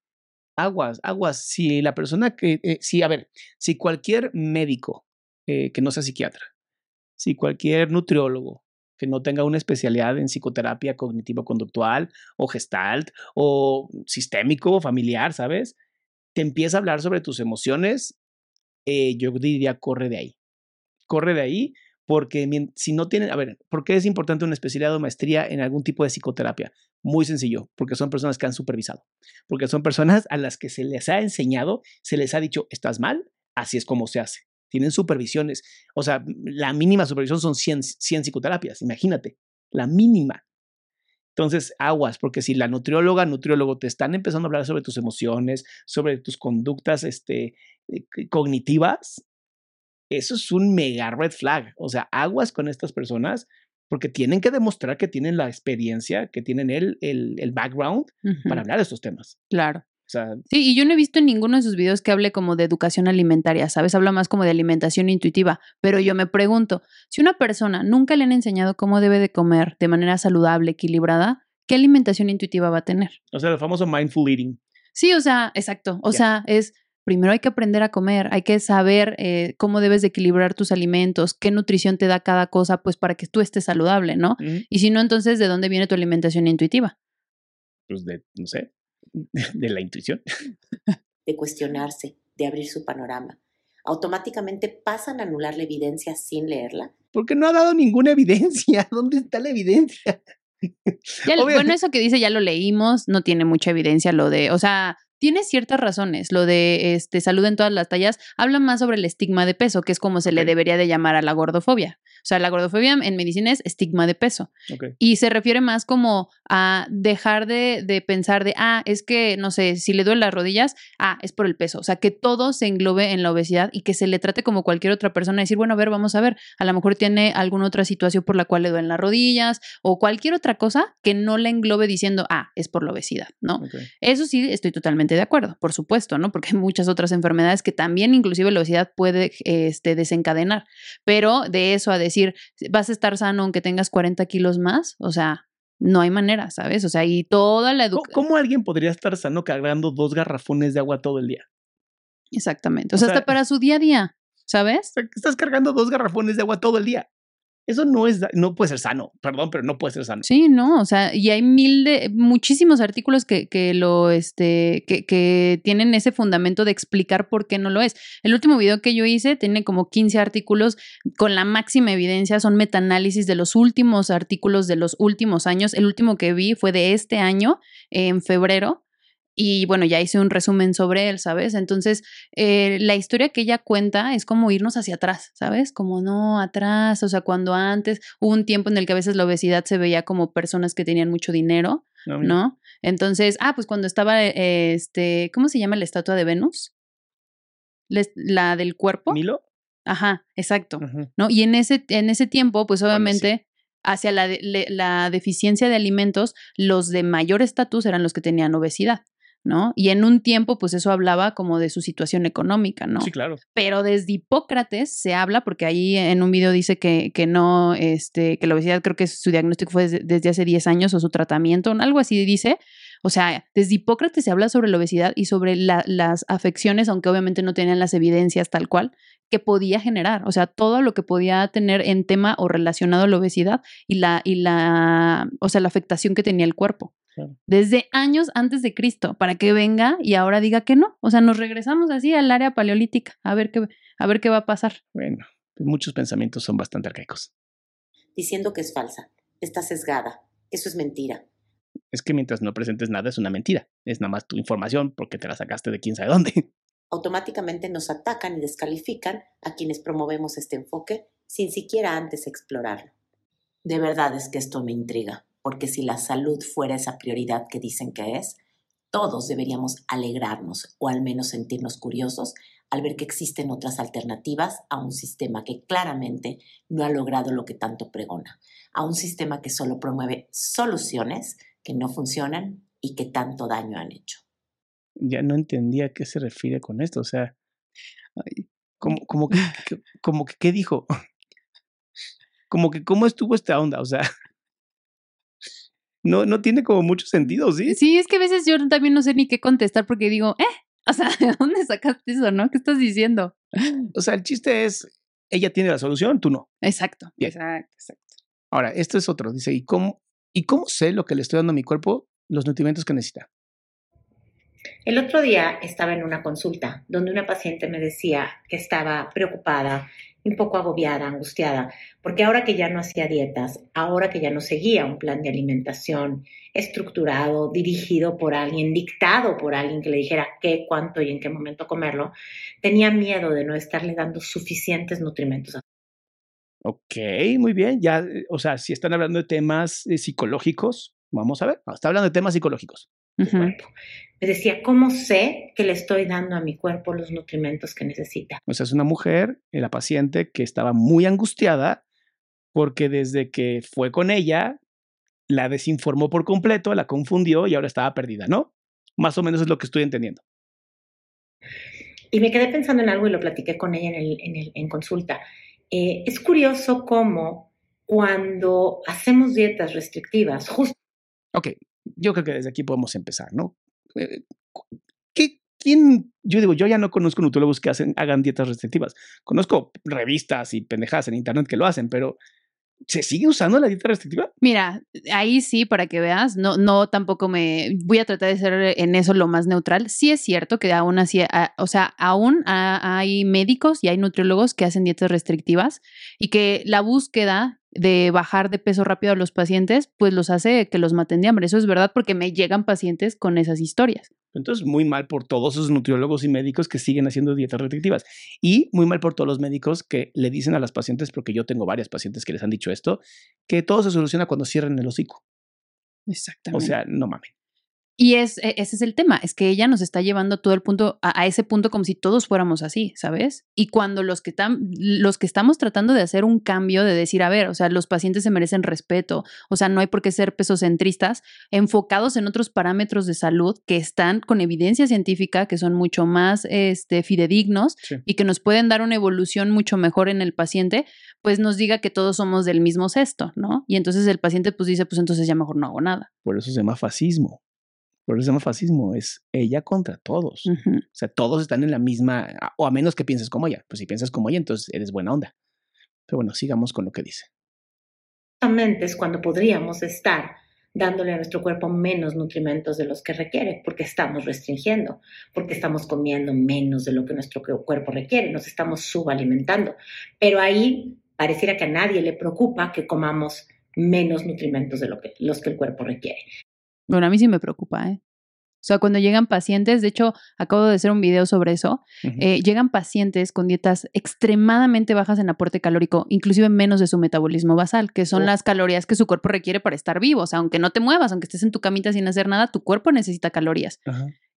Aguas, aguas. Si la persona que, eh, si, a ver, si cualquier médico eh, que no sea psiquiatra, si cualquier nutriólogo que no tenga una especialidad en psicoterapia cognitivo-conductual o gestalt o sistémico o familiar, ¿sabes? Te empieza a hablar sobre tus emociones, eh, yo diría corre de ahí. Corre de ahí porque si no tienen, a ver, ¿por qué es importante una especialidad o maestría en algún tipo de psicoterapia? Muy sencillo, porque son personas que han supervisado, porque son personas a las que se les ha enseñado, se les ha dicho, estás mal, así es como se hace. Tienen supervisiones, o sea, la mínima supervisión son 100, 100 psicoterapias, imagínate, la mínima. Entonces, aguas, porque si la nutrióloga, nutriólogo te están empezando a hablar sobre tus emociones, sobre tus conductas este, eh, cognitivas, eso es un mega red flag. O sea, aguas con estas personas porque tienen que demostrar que tienen la experiencia, que tienen el, el, el background para hablar de estos temas. Claro. O sea, Sí, y yo no he visto en ninguno de sus videos que hable como de educación alimentaria, ¿sabes? Habla más como de alimentación intuitiva. Pero yo me pregunto, si una persona nunca le han enseñado cómo debe de comer de manera saludable, equilibrada, ¿qué alimentación intuitiva va a tener? o sea, el famoso mindful eating. Sí, o sea, exacto. O sea, es primero hay que aprender a comer, hay que saber eh, cómo debes de equilibrar tus alimentos, qué nutrición te da cada cosa, pues para que tú estés saludable, ¿no? Y si no, entonces, ¿de dónde viene tu alimentación intuitiva? Pues de, no sé, de la intuición. de cuestionarse, de abrir su panorama. Automáticamente pasan a anular la evidencia sin leerla. Porque no ha dado ninguna evidencia. ¿Dónde está la evidencia? Ya, bueno, eso que dice ya lo leímos, no tiene mucha evidencia lo de, o sea, tiene ciertas razones, lo de este salud en todas las tallas, habla más sobre el estigma de peso, que es como se le debería de llamar a la gordofobia. O sea, la gordofobia en medicina es estigma de peso. Y se refiere más como a dejar de, de pensar de, ah, es que, no sé, si le duelen las rodillas, ah, es por el peso. O sea, que todo se englobe en la obesidad y que se le trate como cualquier otra persona. Decir, bueno, a ver, vamos a ver, a lo mejor tiene alguna otra situación por la cual le duelen las rodillas o cualquier otra cosa que no le englobe diciendo, ah, es por la obesidad, ¿no? Eso sí, estoy totalmente de acuerdo, por supuesto, ¿no? Porque hay muchas otras enfermedades que también, inclusive la obesidad puede este, desencadenar. Pero de eso a decir, vas a estar sano aunque tengas 40 kilos más, o sea, no hay manera, ¿sabes? O sea, y toda la ¿Cómo, educación. cómo alguien podría estar sano cargando dos garrafones de agua todo el día? Exactamente. O, O sea, sea- hasta para su día a día, ¿sabes? Estás cargando dos garrafones de agua todo el día. Eso no es, no puede ser sano, perdón, pero no puede ser sano. Sí, no, o sea, y hay mil de, muchísimos artículos que, que lo, este, que, que tienen ese fundamento de explicar por qué no lo es. El último video que yo hice tiene como 15 artículos con la máxima evidencia, son metaanálisis de los últimos artículos de los últimos años. El último que vi fue de este año, en febrero. Y bueno, ya hice un resumen sobre él, ¿sabes? Entonces, eh, la historia que ella cuenta es como irnos hacia atrás, ¿sabes? Como no atrás, o sea, cuando antes hubo un tiempo en el que a veces la obesidad se veía como personas que tenían mucho dinero, No, mira. ¿no? Entonces, ah, pues cuando estaba, eh, este, ¿cómo se llama la estatua de Venus? Les- La del cuerpo. ¿Milo? Ajá, exacto. ¿no? Y en ese, en ese tiempo, pues Bueno, sí. obviamente, hacia la, de- la deficiencia de alimentos, los de mayor estatus eran los que tenían obesidad, ¿no? Y en un tiempo, pues eso hablaba como de su situación económica, ¿no? Sí, claro. Pero desde Hipócrates se habla, porque ahí en un video dice que, que no, este, que la obesidad creo que su diagnóstico fue desde, desde hace 10 años o su tratamiento, algo así dice. O sea, desde Hipócrates se habla sobre la obesidad y sobre la- las afecciones, aunque obviamente no tenían las evidencias tal cual, que podía generar. O sea, todo lo que podía tener en tema o relacionado a la obesidad y la, y la, o sea, la afectación que tenía el cuerpo. Claro. Desde años antes de Cristo, para que venga y ahora diga que no. O sea, nos regresamos así al área paleolítica, a ver qué, a ver qué va a pasar. Bueno, pues muchos pensamientos son bastante arcaicos. diciendo que es falsa, está sesgada, eso es mentira. Es que mientras no presentes nada es una mentira. Es nada más tu información porque te la sacaste de quién sabe dónde. Automáticamente nos atacan y descalifican a quienes promovemos este enfoque sin siquiera antes explorarlo. De verdad es que esto me intriga, porque si la salud fuera esa prioridad que dicen que es, todos deberíamos alegrarnos o al menos sentirnos curiosos al ver que existen otras alternativas a un sistema que claramente no ha logrado lo que tanto pregona, a un sistema que solo promueve soluciones que no funcionan y que tanto daño han hecho. Ya no entendía a qué se refiere con esto. O sea, como, como, que, que- como que, ¿qué dijo? como que cómo estuvo esta onda, o sea, no, no tiene como mucho sentido, ¿sí? Sí, es que a veces yo también no sé ni qué contestar porque digo, eh, o sea, ¿de dónde sacaste eso, no? ¿Qué estás diciendo? O sea, el chiste es, ella tiene la solución, tú no. Exacto, Bien. exacto, exacto. Ahora, esto es otro, dice, ¿y cómo, ¿y cómo sé lo que le estoy dando a mi cuerpo, los nutrimentos que necesita? El otro día estaba en una consulta donde una paciente me decía que estaba preocupada, un poco agobiada, angustiada, porque ahora que ya no hacía dietas, ahora que ya no seguía un plan de alimentación estructurado, dirigido por alguien, dictado por alguien que le dijera qué, cuánto y en qué momento comerlo, tenía miedo de no estarle dando suficientes nutrimentos. Ok, muy bien, ya, eh, o sea, si están hablando de temas eh, psicológicos, vamos a ver, está hablando de temas psicológicos. Cuerpo. Me decía, ¿cómo sé que le estoy dando a mi cuerpo los nutrimentos que necesita? O sea, es una mujer, eh, la paciente, que estaba muy angustiada porque desde que fue con ella, la desinformó por completo, la confundió y ahora estaba perdida, ¿no? Más o menos es lo que estoy entendiendo. Y me quedé pensando en algo y lo platiqué con ella en, el- en el- en consulta. Eh, es curioso cómo cuando hacemos dietas restrictivas, justo Ok, yo creo que desde aquí podemos empezar, ¿no? Eh, ¿Qué, ¿Quién? Yo digo, yo ya no conozco nutriólogos que hacen, hagan dietas restrictivas. Conozco revistas y pendejadas en internet que lo hacen, pero ¿se sigue usando la dieta restrictiva? Mira, ahí sí, para que veas, no, no tampoco me voy a tratar de ser en eso lo más neutral. Sí es cierto que aún así, a- o sea, aún hay médicos y hay nutriólogos que hacen dietas restrictivas y que la búsqueda de bajar de peso rápido a los pacientes, pues los hace que los maten de hambre. Eso es verdad porque me llegan pacientes con esas historias. Entonces, muy mal por todos esos nutriólogos y médicos que siguen haciendo dietas restrictivas. Y muy mal por todos los médicos que le dicen a las pacientes, porque yo tengo varias pacientes que les han dicho esto, que todo se soluciona cuando cierren el hocico. O Exactamente. sea, no mames. Y es, e- ese es el tema, es que ella nos está llevando todo el punto, a, a ese punto como si todos fuéramos así, ¿sabes? Y cuando los que, tam- los que estamos tratando de hacer un cambio, de decir, a ver, o sea, los pacientes se merecen respeto, o sea, no hay por qué ser pesocentristas, enfocados en otros parámetros de salud que están con evidencia científica, que son mucho más este, fidedignos Sí. y que nos pueden dar una evolución mucho mejor en el paciente, pues nos diga que todos somos del mismo cesto, ¿no? Y entonces el paciente pues dice, pues entonces ya mejor no hago nada. Por eso se llama fascismo. Por eso se llama fascismo. Es ella contra todos. Ujú. O sea, todos están en la misma, o a menos que pienses como ella. Pues si piensas como ella, entonces eres buena onda. Pero bueno, sigamos con lo que dice. justamente es cuando podríamos estar dándole a nuestro cuerpo menos nutrimentos de los que requiere, porque estamos restringiendo, porque estamos comiendo menos de lo que nuestro cu- cuerpo requiere, nos estamos subalimentando. Pero ahí pareciera que a nadie le preocupa que comamos menos nutrimentos de lo que, los que el cuerpo requiere. Bueno, a mí sí me preocupa, ¿eh? O sea, cuando llegan pacientes, de hecho, acabo de hacer un video sobre eso, eh, llegan pacientes con dietas extremadamente bajas en aporte calórico, inclusive menos de su metabolismo basal, que son las calorías que su cuerpo requiere para estar vivo. O sea, aunque no te muevas, aunque estés en tu camita sin hacer nada, tu cuerpo necesita calorías.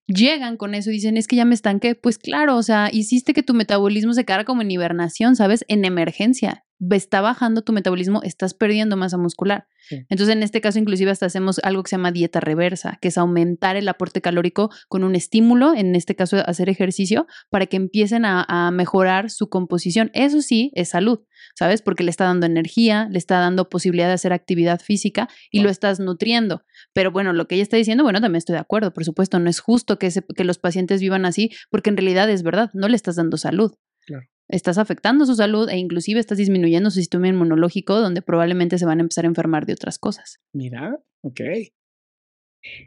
Llegan con eso y dicen, es que ya me estanqué. Pues claro, o sea, hiciste que tu metabolismo se quedara como en hibernación, ¿sabes? En emergencia. Está bajando tu metabolismo, estás perdiendo masa muscular. Sí. Entonces, en este caso, inclusive hasta hacemos algo que se llama dieta reversa, que es aumentar el aporte calórico con un estímulo, en este caso hacer ejercicio, para que empiecen a, a mejorar su composición. Eso sí es salud, ¿sabes? Porque le está dando energía, le está dando posibilidad de hacer actividad física y lo estás nutriendo. Pero bueno, lo que ella está diciendo, bueno, también estoy de acuerdo, por supuesto, no es justo que los pacientes vivan así, porque en realidad es verdad, no le estás dando salud. Estás afectando su salud e inclusive estás disminuyendo su sistema inmunológico, donde probablemente se van a empezar a enfermar de otras cosas. Mira, ok.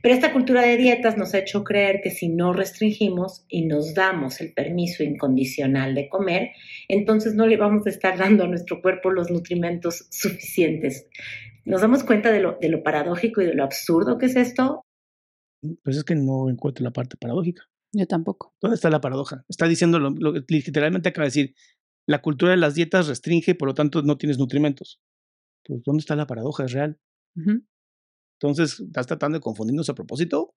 Pero esta cultura de dietas nos ha hecho creer que si no restringimos y nos damos el permiso incondicional de comer, entonces no le vamos a estar dando a nuestro cuerpo los nutrimentos suficientes. ¿Nos damos cuenta de lo, de lo paradójico y de lo absurdo que es esto? Pues es que no encuentro la parte paradójica. Yo tampoco. ¿Dónde está la paradoja? Está diciendo lo, lo que literalmente acaba de decir. La cultura de las dietas restringe, por lo tanto no tienes nutrimentos. Pues ¿dónde está la paradoja? Es real. Entonces, ¿estás tratando de confundirnos a propósito?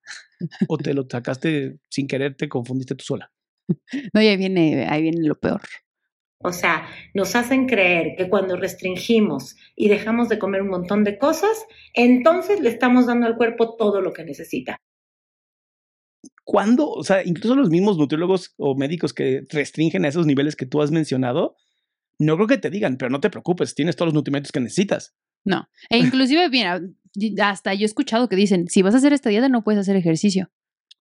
¿O te lo sacaste sin querer, te confundiste tú sola? No, y ahí viene, ahí viene lo peor. O sea, nos hacen creer que cuando restringimos y dejamos de comer un montón de cosas, entonces le estamos dando al cuerpo todo lo que necesita. ¿Cuándo? O sea, incluso los mismos nutriólogos o médicos que restringen a esos niveles que tú has mencionado, No creo que te digan, pero no te preocupes, tienes todos los nutrimentos que necesitas. No. E inclusive, mira, hasta yo he escuchado que dicen, si vas a hacer esta dieta no puedes hacer ejercicio.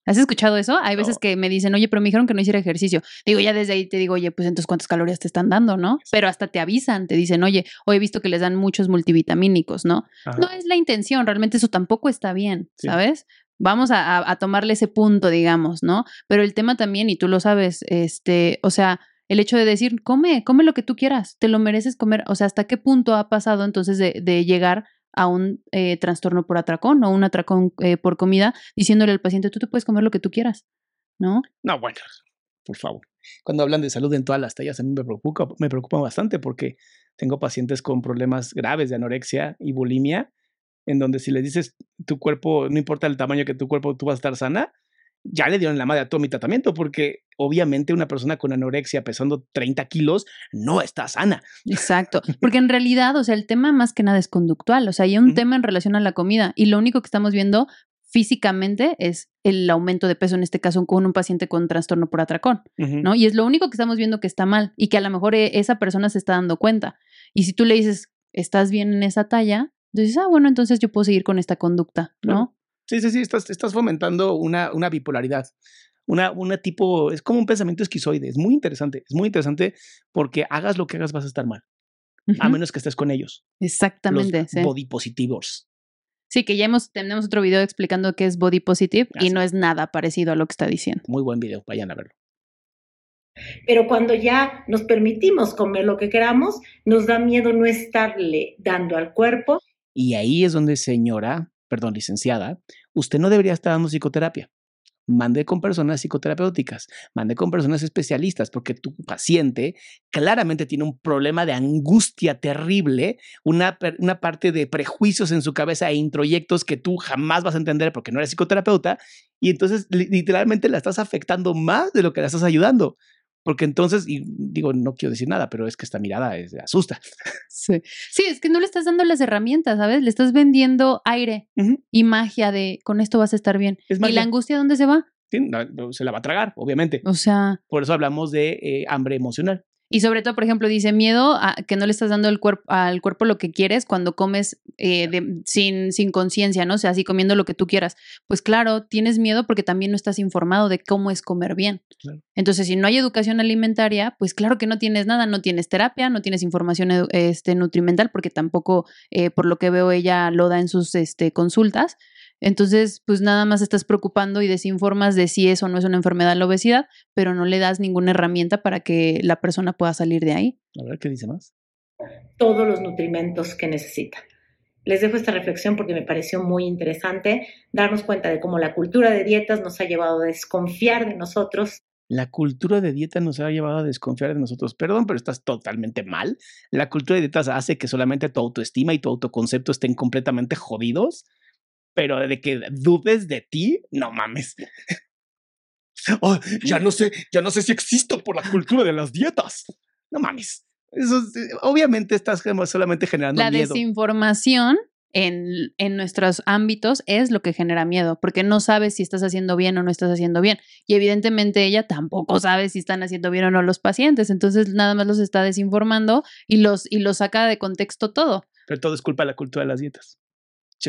¿Has escuchado eso? Hay veces que me dicen, oye, pero me dijeron que no hiciera ejercicio. Digo, ya desde ahí te digo, oye, pues entonces cuántas calorías te están dando, ¿no? Pero hasta te avisan, te dicen, oye, hoy he visto que les dan muchos multivitamínicos, ¿no? No es la intención, realmente eso tampoco está bien, ¿sabes? Vamos a, a, tomarle ese punto, digamos, ¿no? Pero el tema también, y tú lo sabes, este, o sea, el hecho de decir, come, come lo que tú quieras, te lo mereces comer, o sea, ¿hasta qué punto ha pasado entonces de, de llegar a un eh, trastorno por atracón o un atracón eh, por comida, diciéndole al paciente, tú te puedes comer lo que tú quieras, ¿no? No, bueno, por favor. Cuando hablan de salud en todas las tallas, a mí me preocupa, me preocupa bastante porque tengo pacientes con problemas graves de anorexia y bulimia, en donde si les dices tu cuerpo, no importa el tamaño que tu cuerpo, tú vas a estar sana, ya le dieron la madre a todo mi tratamiento, porque obviamente una persona con anorexia pesando 30 kilos no está sana. Exacto, porque en realidad, o sea, el tema más que nada es conductual, o sea, hay un tema en relación a la comida y lo único que estamos viendo físicamente es el aumento de peso, en este caso con un paciente con trastorno por atracón, ¿no? Y es lo único que estamos viendo que está mal y que a lo mejor e, esa persona se está dando cuenta. Y si tú le dices, estás bien en esa talla, dices, ah, bueno, entonces yo puedo seguir con esta conducta, ¿no? Sí, sí, sí, estás, estás fomentando una, una bipolaridad. Una, una tipo, es como un pensamiento esquizoide, es muy interesante, es muy interesante porque hagas lo que hagas vas a estar mal, a menos que estés con ellos. Exactamente. Los body positivos. Sí, que ya hemos, tenemos otro video explicando qué es body positive y no es nada parecido a lo que está diciendo. Muy buen video, vayan a verlo. Pero cuando ya nos permitimos comer lo que queramos, nos da miedo no estarle dando al cuerpo. Y ahí es donde, señora, perdón, licenciada, usted no debería estar dando psicoterapia. Mande con personas psicoterapéuticas, mande con personas especialistas, porque tu paciente claramente tiene un problema de angustia terrible, una, una parte de prejuicios en su cabeza e introyectos que tú jamás vas a entender porque no eres psicoterapeuta, y entonces literalmente la estás afectando más de lo que la estás ayudando. Porque entonces, y digo, no quiero decir nada, pero es que esta mirada es, asusta. Sí. sí, es que no le estás dando las herramientas, ¿sabes? Le estás vendiendo aire y magia de con esto vas a estar bien. ¿Y la angustia dónde se va? se la va a tragar, obviamente. O sea. Por eso hablamos de eh, hambre emocional. Y sobre todo, por ejemplo, dice miedo a que no le estás dando al, cuerpo al cuerpo lo que quieres cuando comes eh, sin, sin conciencia, ¿no? O sea, así comiendo lo que tú quieras. Pues claro, tienes miedo porque también no estás informado de cómo es comer bien. Entonces, si no hay educación alimentaria, pues claro que no tienes nada, no tienes terapia, no tienes información este, nutrimental, porque tampoco, eh, por lo que veo, ella lo da en sus este, consultas. Entonces, pues nada más estás preocupando y desinformas de si eso no es una enfermedad la obesidad, pero no le das ninguna herramienta para que la persona pueda salir de ahí. A ver, ¿qué dice más? Todos los nutrimentos que necesita. Les dejo esta reflexión porque me pareció muy interesante darnos cuenta de cómo la cultura de dietas nos ha llevado a desconfiar de nosotros. La cultura de dieta nos ha llevado a desconfiar de nosotros. Perdón, pero estás totalmente mal. La cultura de dietas hace que solamente tu autoestima y tu autoconcepto estén completamente jodidos pero de que dudes de ti, no mames. Oh, ya no sé, ya no sé si existo por la cultura de las dietas. No mames. Eso eh, obviamente estás solamente generando la miedo. La desinformación en, en, nuestros ámbitos es lo que genera miedo, porque no sabes si estás haciendo bien o no estás haciendo bien. Y evidentemente ella tampoco sabe si están haciendo bien o no los pacientes, entonces nada más los está desinformando y los, y los saca de contexto todo. Pero todo es culpa de la cultura de las dietas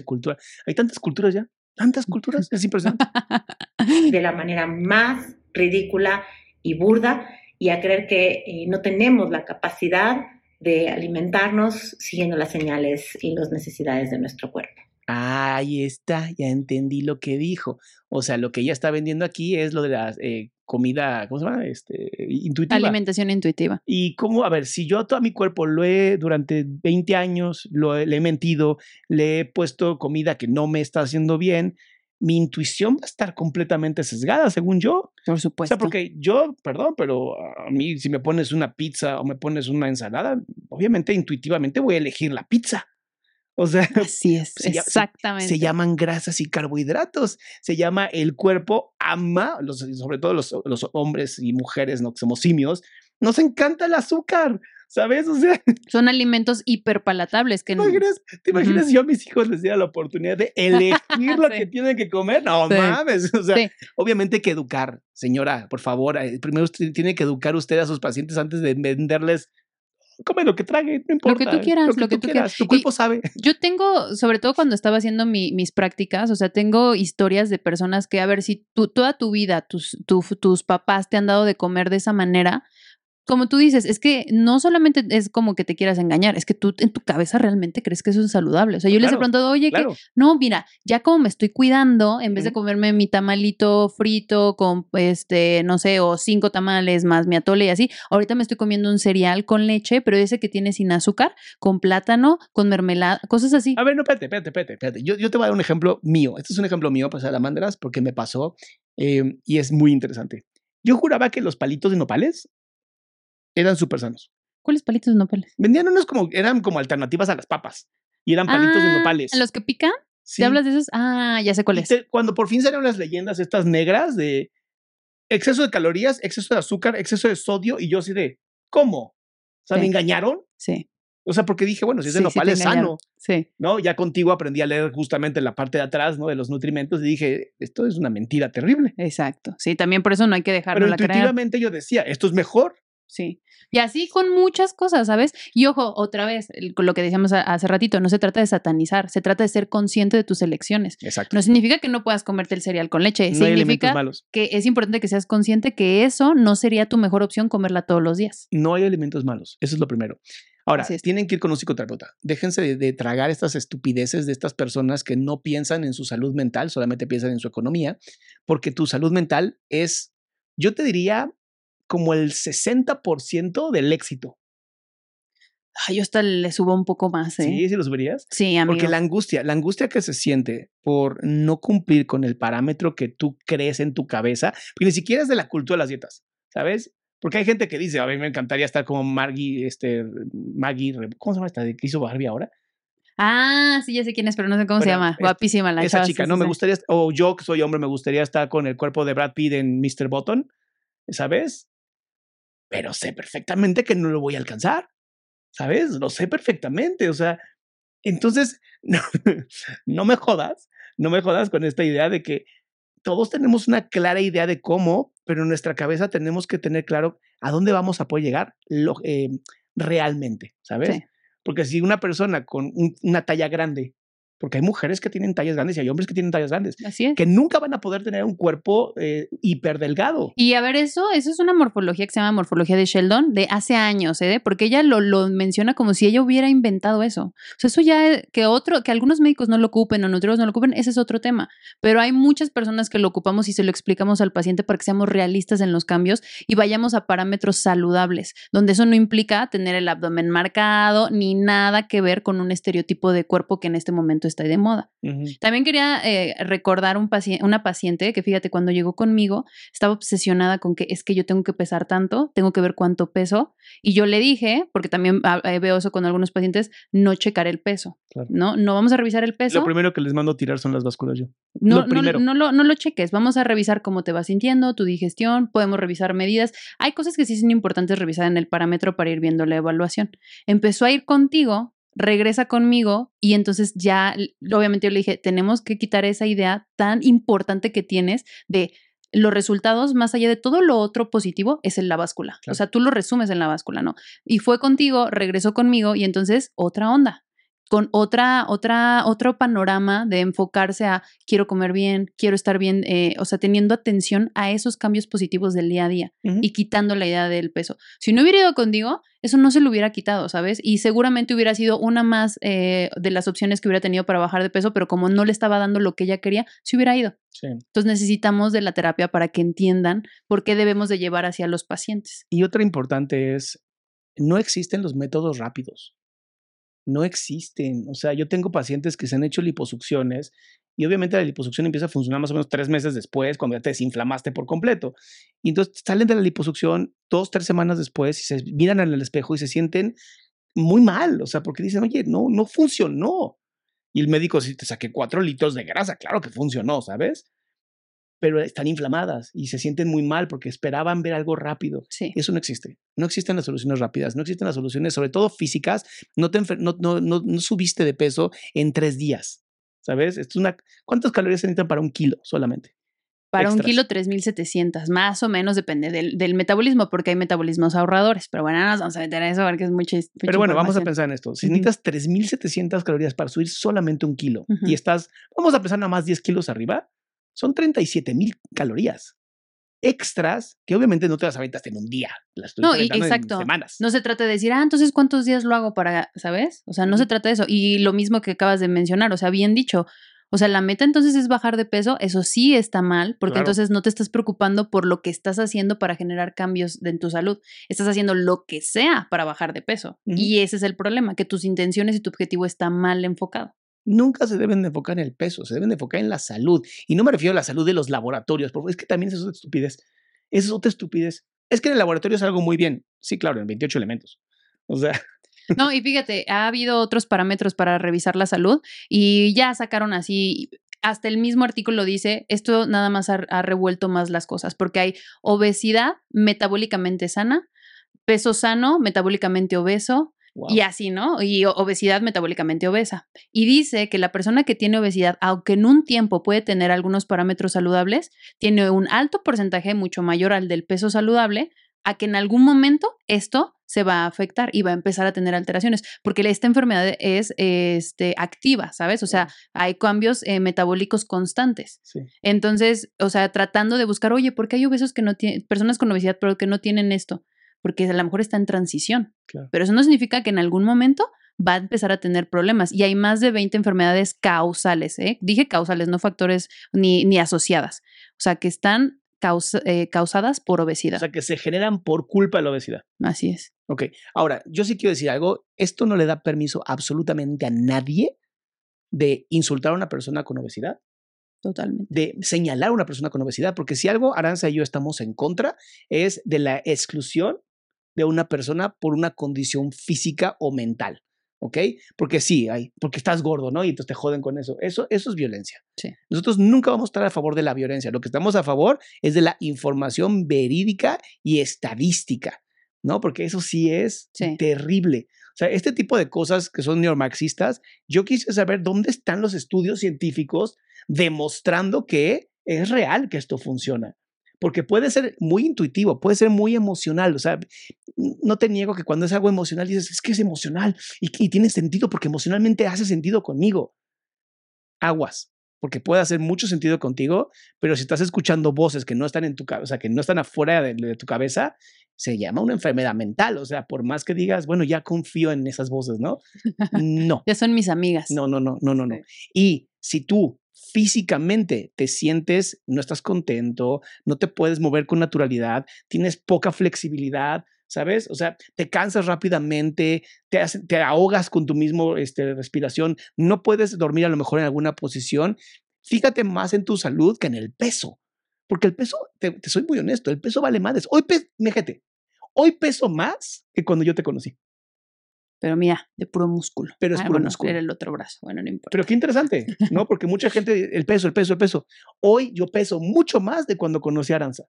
cultura. Hay tantas culturas ya, tantas culturas, es impresionante. De la manera más ridícula y burda y a creer que eh, no tenemos la capacidad de alimentarnos siguiendo las señales y las necesidades de nuestro cuerpo. Ahí está, ya entendí lo que dijo. O sea, lo que ella está vendiendo aquí es lo de la eh, comida, ¿cómo se llama? Este, intuitiva. Alimentación intuitiva. Y cómo, a ver, si yo a todo mi cuerpo lo he, durante 20 años, lo le he mentido, le he puesto comida que no me está haciendo bien, mi intuición va a estar completamente sesgada, según yo. Por supuesto. O sea, porque yo, perdón, pero a mí si me pones una pizza o me pones una ensalada, obviamente intuitivamente voy a elegir la pizza. O sea, así es, exactamente. Se, llaman grasas y carbohidratos. Se llama el cuerpo ama, los, sobre todo los, los, hombres y mujeres, ¿no? Que somos simios, nos encanta el azúcar, ¿sabes? O sea, son alimentos hiperpalatables que ¿Te imaginas, ¿te imaginas si yo a mis hijos les diera la oportunidad de elegir lo que tienen que comer? No mames. O sea, obviamente hay que educar, señora, por favor. Eh, primero usted tiene que educar usted a sus pacientes antes de venderles come lo que trague, no importa. Lo que tú quieras, lo que, tú quieras. Tu cuerpo sabe. Yo tengo, sobre todo cuando estaba haciendo mis prácticas, o sea, tengo historias de personas que, a ver, si tú, toda tu vida tus, tus papás te han dado de comer de esa manera, como tú dices, es que no solamente es como que te quieras engañar, es que tú en tu cabeza realmente crees que eso es saludable. O sea, yo les he preguntado, oye, que no, mira, ya como me estoy cuidando, en vez de comerme mi tamalito frito con, este, no sé, o cinco tamales más mi atole y así, ahorita me estoy comiendo un cereal con leche, pero ese que tiene sin azúcar, con plátano, con mermelada, cosas así. A ver, no, espérate, espérate, espérate. espérate. Yo, yo te voy a dar un ejemplo mío. Este es un ejemplo mío, para mandras porque me pasó eh, y es muy interesante. Yo juraba que los palitos de nopales eran súper sanos. ¿Cuáles palitos de nopales? Vendían unos como, eran como alternativas a las papas. Y eran palitos de ah, nopales. ¿Los que pican? Sí. ¿Te hablas de esos? Ah, ya sé cuáles. Cuando por fin salieron las leyendas estas negras de exceso de calorías, exceso de azúcar, exceso de sodio, y yo así de, ¿cómo? O sea, ¿me engañaron? Sí. O sea, porque dije, bueno, si es de nopal es sano. Sí. ¿No? Ya contigo aprendí a leer justamente la parte de atrás, ¿no? De los nutrimentos y dije, esto es una mentira terrible. Exacto. Sí, también por eso no hay que dejarlo Pero intuitivamente yo decía, esto es mejor. Sí. Y así con muchas cosas, ¿sabes? Y ojo, otra vez, lo que decíamos hace ratito, no se trata de satanizar, se trata de ser consciente de tus elecciones. Exacto. No significa que no puedas comerte el cereal con leche, no significa que es importante que seas consciente que eso no sería tu mejor opción comerla todos los días. No hay alimentos malos, eso es lo primero. Ahora, tienen que ir con un psicoterapeuta. Déjense de, de, tragar estas estupideces de estas personas que no piensan en su salud mental, solamente piensan en su economía, porque tu salud mental es, yo te diría, como el 60% del éxito. Ay, yo hasta le subo un poco más, ¿eh? Sí, sí lo subirías. Sí, amigo. Porque la angustia, la angustia que se siente por no cumplir con el parámetro que tú crees en tu cabeza, porque ni siquiera es de la cultura de las dietas, ¿sabes? Porque hay gente que dice, a mí me encantaría estar como Maggie, este, Maggie, ¿cómo se llama esta de que hizo Barbie ahora? Ah, sí, ya sé quién es, pero no sé cómo se llama. Guapísima la Esa chica, no, me gustaría, o yo que soy hombre, me gustaría estar con el cuerpo de Brad Pitt en Mr. Button, ¿sabes? Pero sé perfectamente que no lo voy a alcanzar, ¿sabes? Lo sé perfectamente, o sea, entonces, no, no me jodas, no me jodas con esta idea de que todos tenemos una clara idea de cómo, pero en nuestra cabeza tenemos que tener claro a dónde vamos a poder llegar eh, realmente, ¿sabes? Porque si una persona con una talla grande porque hay mujeres que tienen tallas grandes y hay hombres que tienen tallas grandes. Así es. Que nunca van a poder tener un cuerpo eh, hiperdelgado. Y a ver, eso, eso es una morfología que se llama morfología de Sheldon de hace años, ¿eh? Porque ella lo, lo menciona como si ella hubiera inventado eso. O sea, eso ya, que otro, que algunos médicos no lo ocupen o nutriólogos no lo ocupen, ese es otro tema. Pero hay muchas personas que lo ocupamos y se lo explicamos al paciente para que seamos realistas en los cambios y vayamos a parámetros saludables, donde eso no implica tener el abdomen marcado ni nada que ver con un estereotipo de cuerpo que en este momento está de moda. También quería eh, recordar un una paciente que, fíjate, cuando llegó conmigo, estaba obsesionada con que es que yo tengo que pesar tanto, tengo que ver cuánto peso. Y yo le dije, porque también ah, eh, veo eso con algunos pacientes, no checar el peso. ¿no? No vamos a revisar el peso. Lo primero que les mando a tirar son las básculas yo. No, no, no, lo, no lo cheques. Vamos a revisar cómo te vas sintiendo, tu digestión, podemos revisar medidas. Hay cosas que sí son importantes revisar en el parámetro para ir viendo la evaluación. Empezó a ir contigo regresa conmigo y entonces ya, obviamente yo le dije, tenemos que quitar esa idea tan importante que tienes de los resultados, más allá de todo lo otro positivo, es en la báscula. O sea, tú lo resumes en la báscula, ¿no? Y fue contigo, regresó conmigo y entonces otra onda con otra, otra, otro panorama de enfocarse a quiero comer bien, quiero estar bien, eh, o sea, teniendo atención a esos cambios positivos del día a día y quitando la idea del peso. Si no hubiera ido contigo, eso no se lo hubiera quitado, ¿sabes? Y seguramente hubiera sido una más eh, de las opciones que hubiera tenido para bajar de peso, pero como no le estaba dando lo que ella quería, se hubiera ido. Entonces necesitamos de la terapia para que entiendan por qué debemos de llevar hacia los pacientes. Y otra importante es, no existen los métodos rápidos no existen. O sea, yo tengo pacientes que se han hecho liposucciones y obviamente la liposucción empieza a funcionar más o menos tres meses después, cuando ya te desinflamaste por completo. Y entonces salen de la liposucción dos, tres semanas después y se miran en el espejo y se sienten muy mal. O sea, porque dicen, oye, no, no funcionó. Y el médico, si te saqué cuatro litros de grasa, claro que funcionó, ¿sabes? Pero están inflamadas y se sienten muy mal porque esperaban ver algo rápido. Sí. Eso no existe. No existen las soluciones rápidas, no existen las soluciones, sobre todo físicas. No, te no, no, no, subiste de peso en tres días, ¿sabes? es una, ¿Cuántas calorías se necesitan para un kilo solamente? Para un kilo, 3.700, más o menos depende del, del metabolismo, porque hay metabolismos ahorradores. Pero bueno, no nos vamos a meter en eso porque es mucha mucha Pero bueno, vamos a pensar en esto. Si Ujú. necesitas 3.700 calorías para subir solamente un kilo y estás, vamos a pensar nada más 10 kilos arriba, son 37.000 calorías extras que obviamente no te las aventas en un día. Las estoy No, y- aventando en exacto. semanas. No se trata de decir, ah, entonces cuántos días lo hago para, ¿sabes? O sea, no se trata de eso. Y lo mismo que acabas de mencionar, o sea, bien dicho. O sea, la meta entonces es bajar de peso, eso sí está mal, porque Claro. entonces no te estás preocupando por lo que estás haciendo para generar cambios en tu salud. Estás haciendo lo que sea para bajar de peso. Y ese es el problema, que tus intenciones y tu objetivo está mal enfocado. Nunca se deben de enfocar en el peso, se deben de enfocar en la salud. Y no me refiero a la salud de los laboratorios, porque es que también es otra estupidez. Es otra estupidez. Es que en el laboratorio es algo muy bien. Sí, claro, en 28 elementos. O sea, No, y fíjate, ha habido otros parámetros para revisar la salud y ya sacaron así, hasta el mismo artículo dice, esto nada más ha revuelto más las cosas, porque hay obesidad metabólicamente sana, peso sano, metabólicamente obeso, wow. y así, ¿no? Y obesidad metabólicamente obesa. Y dice que la persona que tiene obesidad, aunque en un tiempo puede tener algunos parámetros saludables, tiene un alto porcentaje mucho mayor al del peso saludable, a que en algún momento esto se va a afectar y va a empezar a tener alteraciones, porque esta enfermedad es este, activa, ¿sabes? O sea, hay cambios eh, metabólicos constantes. Sí. Entonces, o sea, tratando de buscar, oye, ¿por qué hay obesos que no tienen, personas con obesidad, pero que no tienen esto? Porque a lo mejor está en transición. Claro. Pero eso no significa que en algún momento va a empezar a tener problemas. Y hay más de 20 enfermedades causales, ¿eh? Dije causales, no factores ni, ni asociadas. O sea, que están causa- eh, causadas por obesidad. O sea, que se generan por culpa de la obesidad. Así es. Ok, ahora, yo sí quiero decir algo. Esto no le da permiso absolutamente a nadie de insultar a una persona con obesidad, Totalmente. de señalar a una persona con obesidad, porque si algo Aranza y yo estamos en contra es de la exclusión de una persona por una condición física o mental, ¿ok? Porque sí, hay, porque estás gordo, ¿no? Y entonces te joden con eso. Eso, eso es violencia. Sí. Nosotros nunca vamos a estar a favor de la violencia. Lo que estamos a favor es de la información verídica y estadística, ¿no? Porque eso sí es Sí. terrible. O sea, este tipo de cosas que son neomarxistas, yo quise saber dónde están los estudios científicos demostrando que es real que esto funciona. Porque puede ser muy intuitivo, puede ser muy emocional. O sea, no te niego que cuando es algo emocional dices, es que es emocional y, y tiene sentido porque emocionalmente hace sentido conmigo. Aguas, porque puede hacer mucho sentido contigo, pero si estás escuchando voces que no están en tu cabeza, o sea, que no están afuera de, de tu cabeza, se llama una enfermedad mental. O sea, por más que digas, bueno, ya confío en esas voces, ¿no? No. Ya son mis amigas. No, no, no, no, no, no. Y si tú físicamente te sientes, no estás contento, no te puedes mover con naturalidad, tienes poca flexibilidad, ¿sabes? O sea, te cansas rápidamente, te, te ahogas con tu mismo este, respiración, no puedes dormir a lo mejor en alguna posición. Fíjate más en tu salud que en el peso, porque el peso, te, soy muy honesto, el peso vale madres. Hoy, fíjate, hoy peso más que cuando yo te conocí. Pero mira, de puro músculo. Pero es Ah, puro bueno, músculo. Era el otro brazo. Bueno, no importa. Pero qué interesante, ¿no? Porque mucha gente, el peso, el peso, el peso. Hoy yo peso mucho más de cuando conocí a Aranza,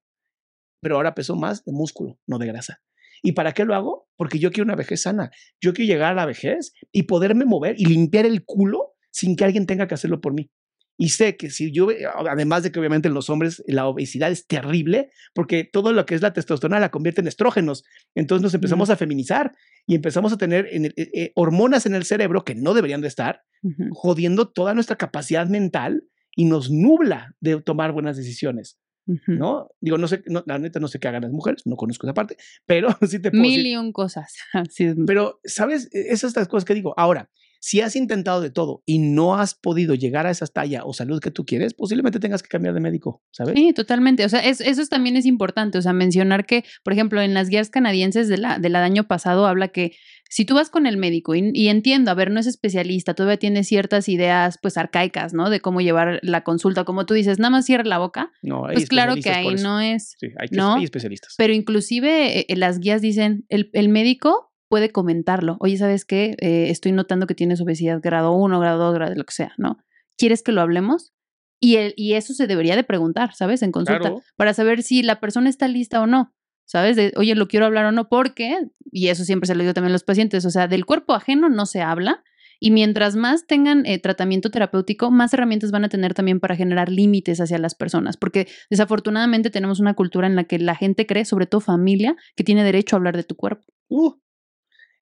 pero ahora peso más de músculo, no de grasa. ¿Y para qué lo hago? Porque yo quiero una vejez sana. Yo quiero llegar a la vejez y poderme mover y limpiar el culo sin que alguien tenga que hacerlo por mí. Y sé que si yo, además de que obviamente en los hombres la obesidad es terrible, porque todo lo que es la testosterona la convierte en estrógenos. Entonces nos empezamos a feminizar y empezamos a tener en el- eh, eh, hormonas en el cerebro que no deberían de estar, Ujú. jodiendo toda nuestra capacidad mental y nos nubla de tomar buenas decisiones, Ujú. ¿no? Digo, no sé, no, la neta no sé qué hagan las mujeres, no conozco esa parte, pero sí te puedo Mil y un cosas. Así es. Pero, ¿sabes? E- Esas son las cosas que digo. Ahora, si has intentado de todo y no has podido llegar a esa talla o salud que tú quieres, posiblemente tengas que cambiar de médico, ¿sabes? Sí, totalmente. O sea, es- eso es- también es importante. O sea, mencionar que, por ejemplo, en las guías canadienses de la, del año pasado habla que si tú vas con el médico y, y entiendo, a ver, no es especialista, todavía tiene ciertas ideas pues arcaicas, ¿no? De cómo llevar la consulta. Como tú dices, nada más cierra la boca. No, hay Pues claro que ahí no es. Sí, hay, que, ¿no? hay especialistas. Pero inclusive eh, eh, las guías dicen, el, el médico puede comentarlo. Oye, ¿sabes qué? Eh, estoy notando que tienes obesidad grado 1, grado 2, grado lo que sea, ¿no? ¿Quieres que lo hablemos? Y, el, y eso se debería de preguntar, ¿sabes? En consulta, Claro. para saber si la persona está lista o no, ¿sabes? De, oye, lo quiero hablar o no, porque, y eso siempre se lo digo también a los pacientes, o sea, del cuerpo ajeno no se habla Y mientras más tengan eh, tratamiento terapéutico, más herramientas van a tener también para generar límites hacia las personas, porque desafortunadamente tenemos una cultura en la que la gente cree, sobre todo familia, que tiene derecho a hablar de tu cuerpo. Uh.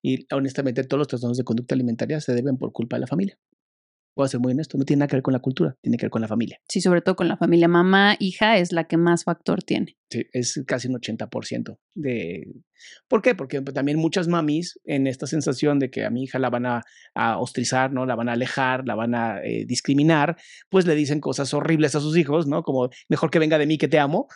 Y honestamente, todos los trastornos de conducta alimentaria se deben por culpa de la familia. Puedo ser muy honesto, no tiene nada que ver con la cultura, tiene que ver con la familia. Sí, sobre todo con la familia. Mamá, hija es la que más factor tiene. Sí, es casi un 80% de... ¿Por qué? Porque también muchas mamis en esta sensación de que a mi hija la van a, a ostrizar, ¿no? La van a alejar, la van a eh, discriminar, pues le dicen cosas horribles a sus hijos, ¿no? Como, mejor que venga de mí que te amo.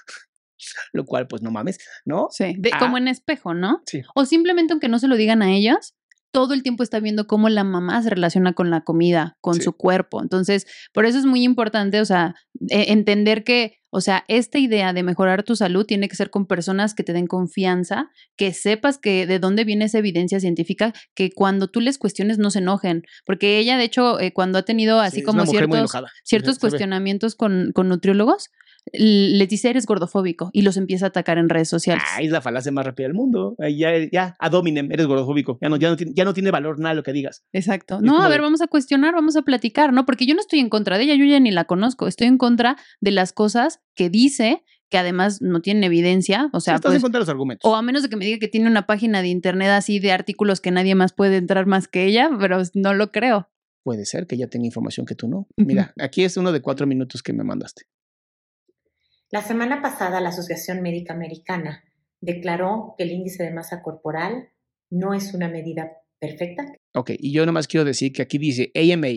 Lo cual, pues no mames, ¿no? Sí, de, Ah. como en espejo, ¿no? Sí. O simplemente aunque no se lo digan a ellas, todo el tiempo está viendo cómo la mamá se relaciona con la comida, con Sí. su cuerpo. Entonces, por eso es muy importante, o sea, e- entender que, o sea, esta idea de mejorar tu salud tiene que ser con personas que te den confianza, que sepas que de dónde viene esa evidencia científica, que cuando tú les cuestiones no se enojen, porque ella, de hecho, eh, cuando ha tenido así Sí, como ciertos ciertos cuestionamientos con, con nutriólogos, les dice eres gordofóbico y los empieza a atacar en redes sociales. Ah, es la falacia más rápida del mundo. Ya, ya, ad hominem, eres gordofóbico. Ya no, ya, no, tiene- ya no tiene valor nada lo que digas. Exacto. Es No, a de- ver, vamos a cuestionar, vamos a platicar, ¿no? Porque yo no estoy en contra de ella, yo ya ni la conozco. Estoy en contra de las cosas que dice, que además no tienen evidencia. O sea, Estás pues, en contra de los argumentos. o a menos de que me diga que tiene una página de internet así de artículos que nadie más puede entrar más que ella, pero no lo creo. Puede ser que ella tenga información que tú no. Mira, aquí es uno de cuatro minutos que me mandaste. La semana pasada la Asociación Médica Americana declaró que el índice de masa corporal no es una medida perfecta. Ok, y yo nomás quiero decir que aquí dice AMA,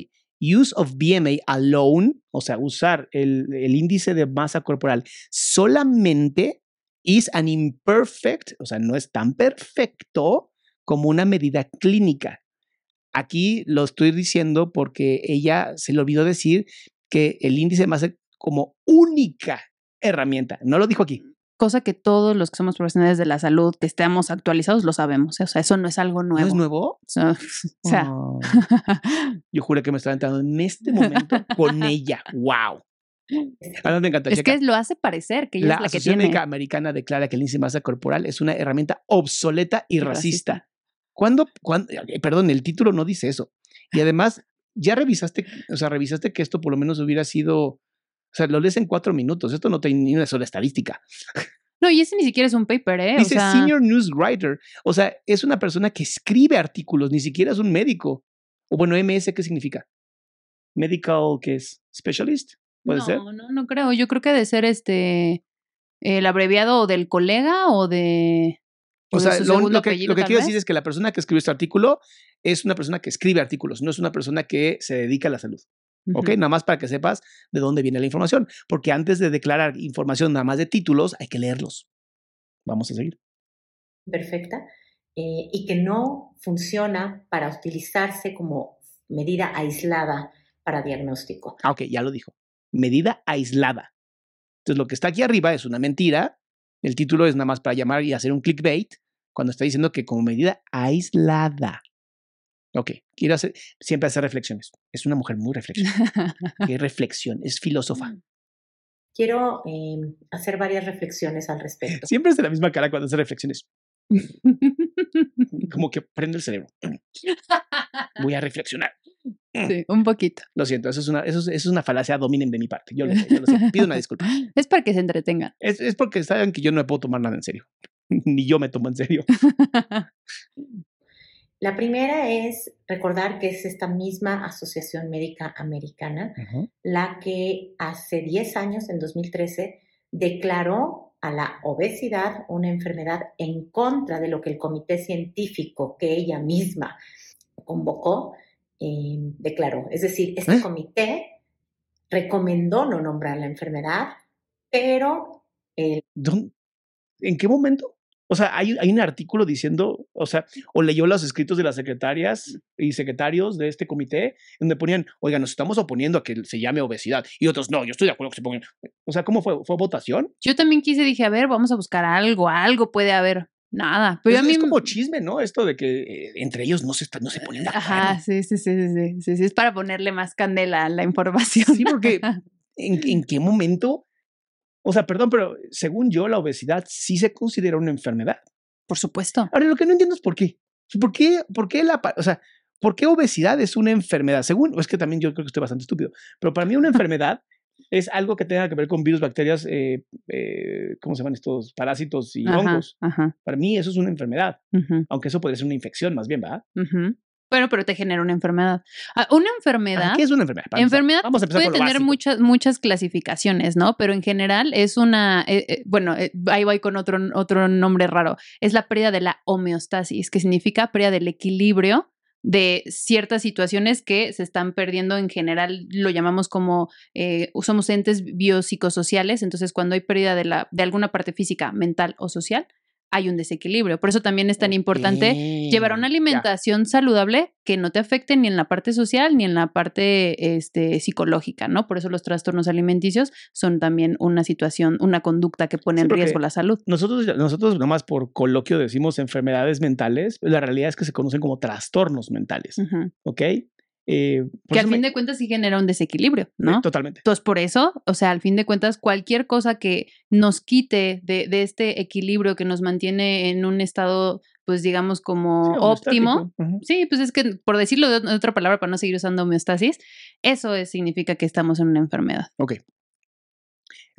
use of BMA alone, o sea, usar el, el índice de masa corporal solamente is an imperfect, o sea, no es tan perfecto como una medida clínica. Aquí lo estoy diciendo porque ella se le olvidó decir que el índice de masa como única herramienta, no lo dijo aquí. Cosa que todos los que somos profesionales de la salud, que estemos actualizados, lo sabemos. ¿eh? O sea, eso no es algo nuevo. ¿No es nuevo? O sea, o sea, Oh. Yo juré que me estaba entrando en este momento con ella. ¡Wow! Ahora me encanta. es checa. que lo hace parecer que ella la es la que Asociación tiene. Médica Americana declara que el índice de masa corporal es una herramienta obsoleta y Y racista. racista. ¿Cuándo, cuándo- Perdón, el título no dice eso. Y además, ya revisaste, o sea, revisaste que esto por lo menos hubiera sido, o sea, lo lees en cuatro minutos. Esto no tiene ni una sola estadística. No, y ese ni siquiera es un paper, ¿eh? Dice o sea, Senior News Writer. O sea, es una persona que escribe artículos, ni siquiera es un médico. O bueno, MS, ¿qué significa? Medical, ¿qué es? Specialist, puede no, ser. No, no creo. Yo creo que de ser este el abreviado del colega o de. O de sea, lo, lo que, apellido, lo que quiero vez. decir es que la persona que escribió este artículo es una persona que escribe artículos, no es una persona que se dedica a la salud. ¿Ok? Nada más para que sepas de dónde viene la información. Porque antes de declarar información nada más de títulos, hay que leerlos. Vamos a seguir. perfecta eh, y que no funciona para utilizarse como medida aislada para diagnóstico. Ah, ok, ya lo dijo. Medida aislada. Entonces, lo que está aquí arriba es una mentira. El título es nada más para llamar y hacer un clickbait cuando está diciendo que como medida aislada. Ok, quiero hacer, siempre hacer reflexiones. Es una mujer muy reflexiva. Qué reflexión, es filósofa. Quiero eh, hacer varias reflexiones al respecto. Siempre hace la misma cara cuando hace reflexiones. Como que prende el cerebro. Voy a reflexionar. Sí, un poquito. Lo siento, eso es una, eso es, eso es una falacia dominen de mi parte. Yo lo, sé, yo lo sé. Pido una disculpa. Es para que se entretengan. Es, es porque saben que yo no me puedo tomar nada en serio. Ni yo me tomo en serio. La primera es recordar que es esta misma Asociación Médica Americana la que hace 10 años, en 2013, declaró a la obesidad una enfermedad en contra de lo que el comité científico que ella misma convocó eh, declaró. Es decir, este ¿Eh? comité recomendó no nombrar la enfermedad, pero el ¿Dónde- ¿En qué momento? O sea, hay, hay un artículo diciendo, o sea, o leyó los escritos de las secretarias y secretarios de este comité, donde ponían, oiga, nos estamos oponiendo a que se llame obesidad. Y otros, no, yo estoy de acuerdo que se pongan. O sea, ¿cómo fue? ¿Fue votación? Yo también quise, dije, a ver, vamos a buscar algo, algo puede haber. Nada. Pero es, a mí. es como chisme, ¿no? Esto de que eh, entre ellos no se, está- no se ponen de acuerdo. Ajá, sí, sí, sí, sí, sí, sí, sí, es para ponerle más candela a la información. Sí, porque ¿en, en qué momento? O sea, perdón, pero según yo, la obesidad sí se considera una enfermedad. Por supuesto. Ahora, lo que no entiendo es por qué. ¿Por qué, por qué la... O sea, ¿por qué obesidad es una enfermedad? Según, es que también yo creo que estoy bastante estúpido, pero para mí una enfermedad es algo que tenga que ver con virus, bacterias, eh, eh, ¿cómo se llaman estos? Parásitos y Ajá, hongos. Ajá. Para mí eso es una enfermedad, aunque eso podría ser una infección más bien, ¿verdad? ujú. Bueno, pero te genera una enfermedad. Ah, una enfermedad. Ajá, ¿Qué es una enfermedad? Enfermedad Vamos a empezar puede con lo tener básico. muchas, muchas clasificaciones, ¿no? Pero en general es una, eh, eh, bueno, eh, ahí voy con otro, otro nombre raro. Es la pérdida de la homeostasis, que significa pérdida del equilibrio de ciertas situaciones que se están perdiendo en general, lo llamamos como, eh, somos entes biopsicosociales, entonces cuando hay pérdida de, la, de alguna parte física, mental o social, hay un desequilibrio. Por eso también es tan importante llevar una ya. alimentación saludable que no te afecte ni en la parte social ni en la parte este, psicológica, ¿no? Por eso los trastornos alimenticios son también una situación, una conducta que pone Sí, en riesgo la salud. Nosotros, nosotros nomás por coloquio decimos enfermedades mentales, la realidad es que se conocen como trastornos mentales, Ujú. ¿ok? Eh, Que al fin me- de cuentas sí genera un desequilibrio, eh, ¿no? Totalmente. Entonces, por eso, o sea, al fin de cuentas, cualquier cosa que nos quite de, de este equilibrio que nos mantiene en un estado, pues digamos, como Sí, óptimo. Sí, pues es que por decirlo de de otra palabra, para no seguir usando homeostasis, eso es- significa que estamos en una enfermedad. Ok.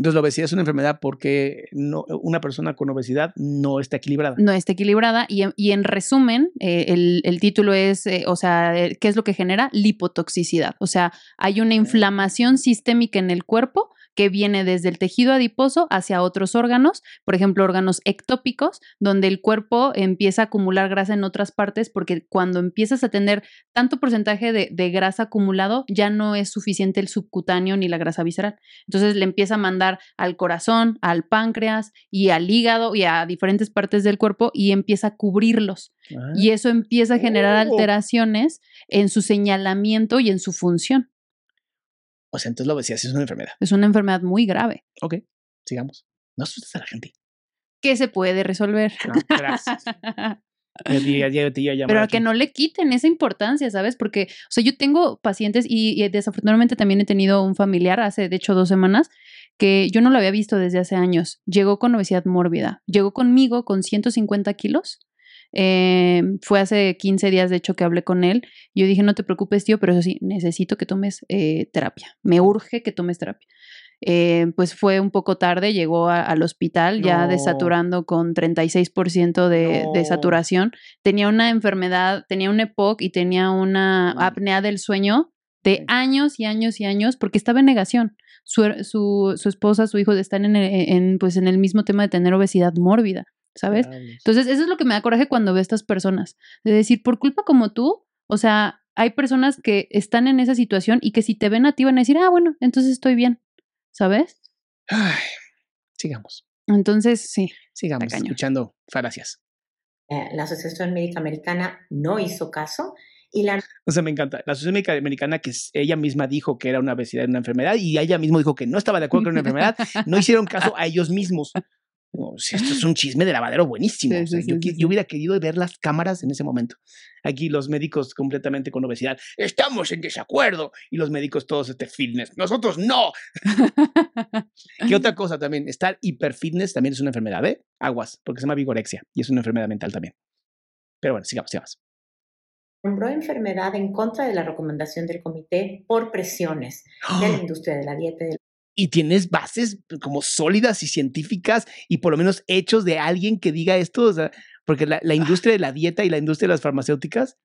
Entonces la obesidad es una enfermedad porque no, una persona con obesidad no está equilibrada. No está equilibrada y, en- y en resumen, eh, el, el título es, eh, o sea, eh, ¿qué es lo que genera? Lipotoxicidad. O sea, hay una inflamación sistémica en el cuerpo que viene desde el tejido adiposo hacia otros órganos, por ejemplo, órganos ectópicos, donde el cuerpo empieza a acumular grasa en otras partes porque cuando empiezas a tener tanto porcentaje de, de grasa acumulado, ya no es suficiente el subcutáneo ni la grasa visceral. Entonces le empieza a mandar al corazón, al páncreas y al hígado y a diferentes partes del cuerpo y empieza a cubrirlos. Ah, Y eso empieza a generar Oh. alteraciones en su señalamiento y en su función. O sea, entonces la obesidad sí es una enfermedad. Es una enfermedad muy grave Ok, sigamos. No asustes a la gente. que se puede resolver. No, gracias. Ya- ya- ya a Pero aquí. que no le quiten esa importancia, ¿sabes? Porque, o sea, yo tengo pacientes y, y desafortunadamente también he tenido un familiar hace, de hecho, dos semanas que yo no lo había visto desde hace años. Llegó con obesidad mórbida. Llegó conmigo con 150 kilos. Eh, fue hace 15 días, de hecho, que hablé con él. Yo dije, no te preocupes, tío, pero eso sí, necesito que tomes eh, terapia. Me urge que tomes terapia. Eh, pues fue un poco tarde, llegó a- al hospital ya desaturando con 36% de, de saturación. Tenía una enfermedad, tenía un EPOC y tenía una Mm. apnea del sueño de años y años y años porque estaba en negación. Su, su, su esposa, su hijo están en, el- en, pues en el mismo tema de tener obesidad mórbida, ¿sabes? Entonces, eso es lo que me da coraje cuando veo a estas personas. De decir, por culpa como tú, o sea, hay personas que están en esa situación y que si te ven a ti van a decir, ah, bueno, entonces estoy bien, ¿sabes? Ay, sigamos. Entonces, sí. Sigamos escuchando falacias. Eh, la Asociación Médica Americana no hizo caso y la O sea, me encanta. La Asociación Médica Americana, que es- ella misma dijo que era una obesidad, una enfermedad, y ella misma dijo que no estaba de acuerdo con una enfermedad, no hicieron caso a ellos mismos. Esto es un chisme de lavadero buenísimo. Sí, O sea, sí, yo, sí, hubiera querido ver las cámaras en ese momento. Aquí los médicos completamente con obesidad. Estamos en desacuerdo. Y los médicos todos este fitness. Nosotros no. ¿Qué otra cosa también? Estar hiperfitness también es una enfermedad, ¿eh? Aguas, porque se llama vigorexia y es una enfermedad mental también. Pero bueno, sigamos, sigamos. nombró enfermedad en contra de la recomendación del comité por presiones de la industria de la dieta y del y tienes bases como sólidas y científicas y por lo menos hechos de alguien que diga esto, o sea, porque la, la industria de la dieta y la industria de las farmacéuticas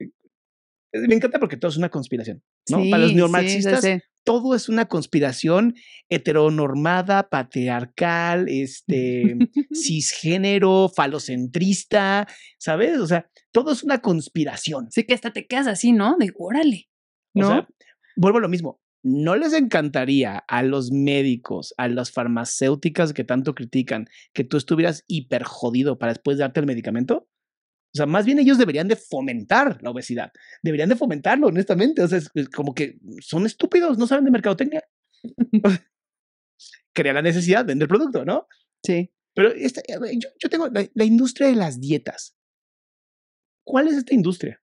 eh, me encanta porque todo es una conspiración, ¿no? Para los neomarxistas sí, sí. todo es una conspiración heteronormada, patriarcal, este, cisgénero, falocentrista, ¿sabes? O sea, todo es una conspiración. Sí, que hasta te quedas así, ¿no? De órale. O ¿No? sea, vuelvo a lo mismo. ¿No les encantaría a los médicos, a las farmacéuticas que tanto critican, que tú estuvieras hiper jodido para después darte el medicamento? O sea, más bien ellos deberían de fomentar la obesidad. Deberían de fomentarlo, honestamente. O sea, es es como que son estúpidos, no saben de mercadotecnia. Crea la necesidad, vender producto, ¿no? sí. Pero esta, ver, yo, yo tengo la, la industria de las dietas. ¿Cuál es esta industria?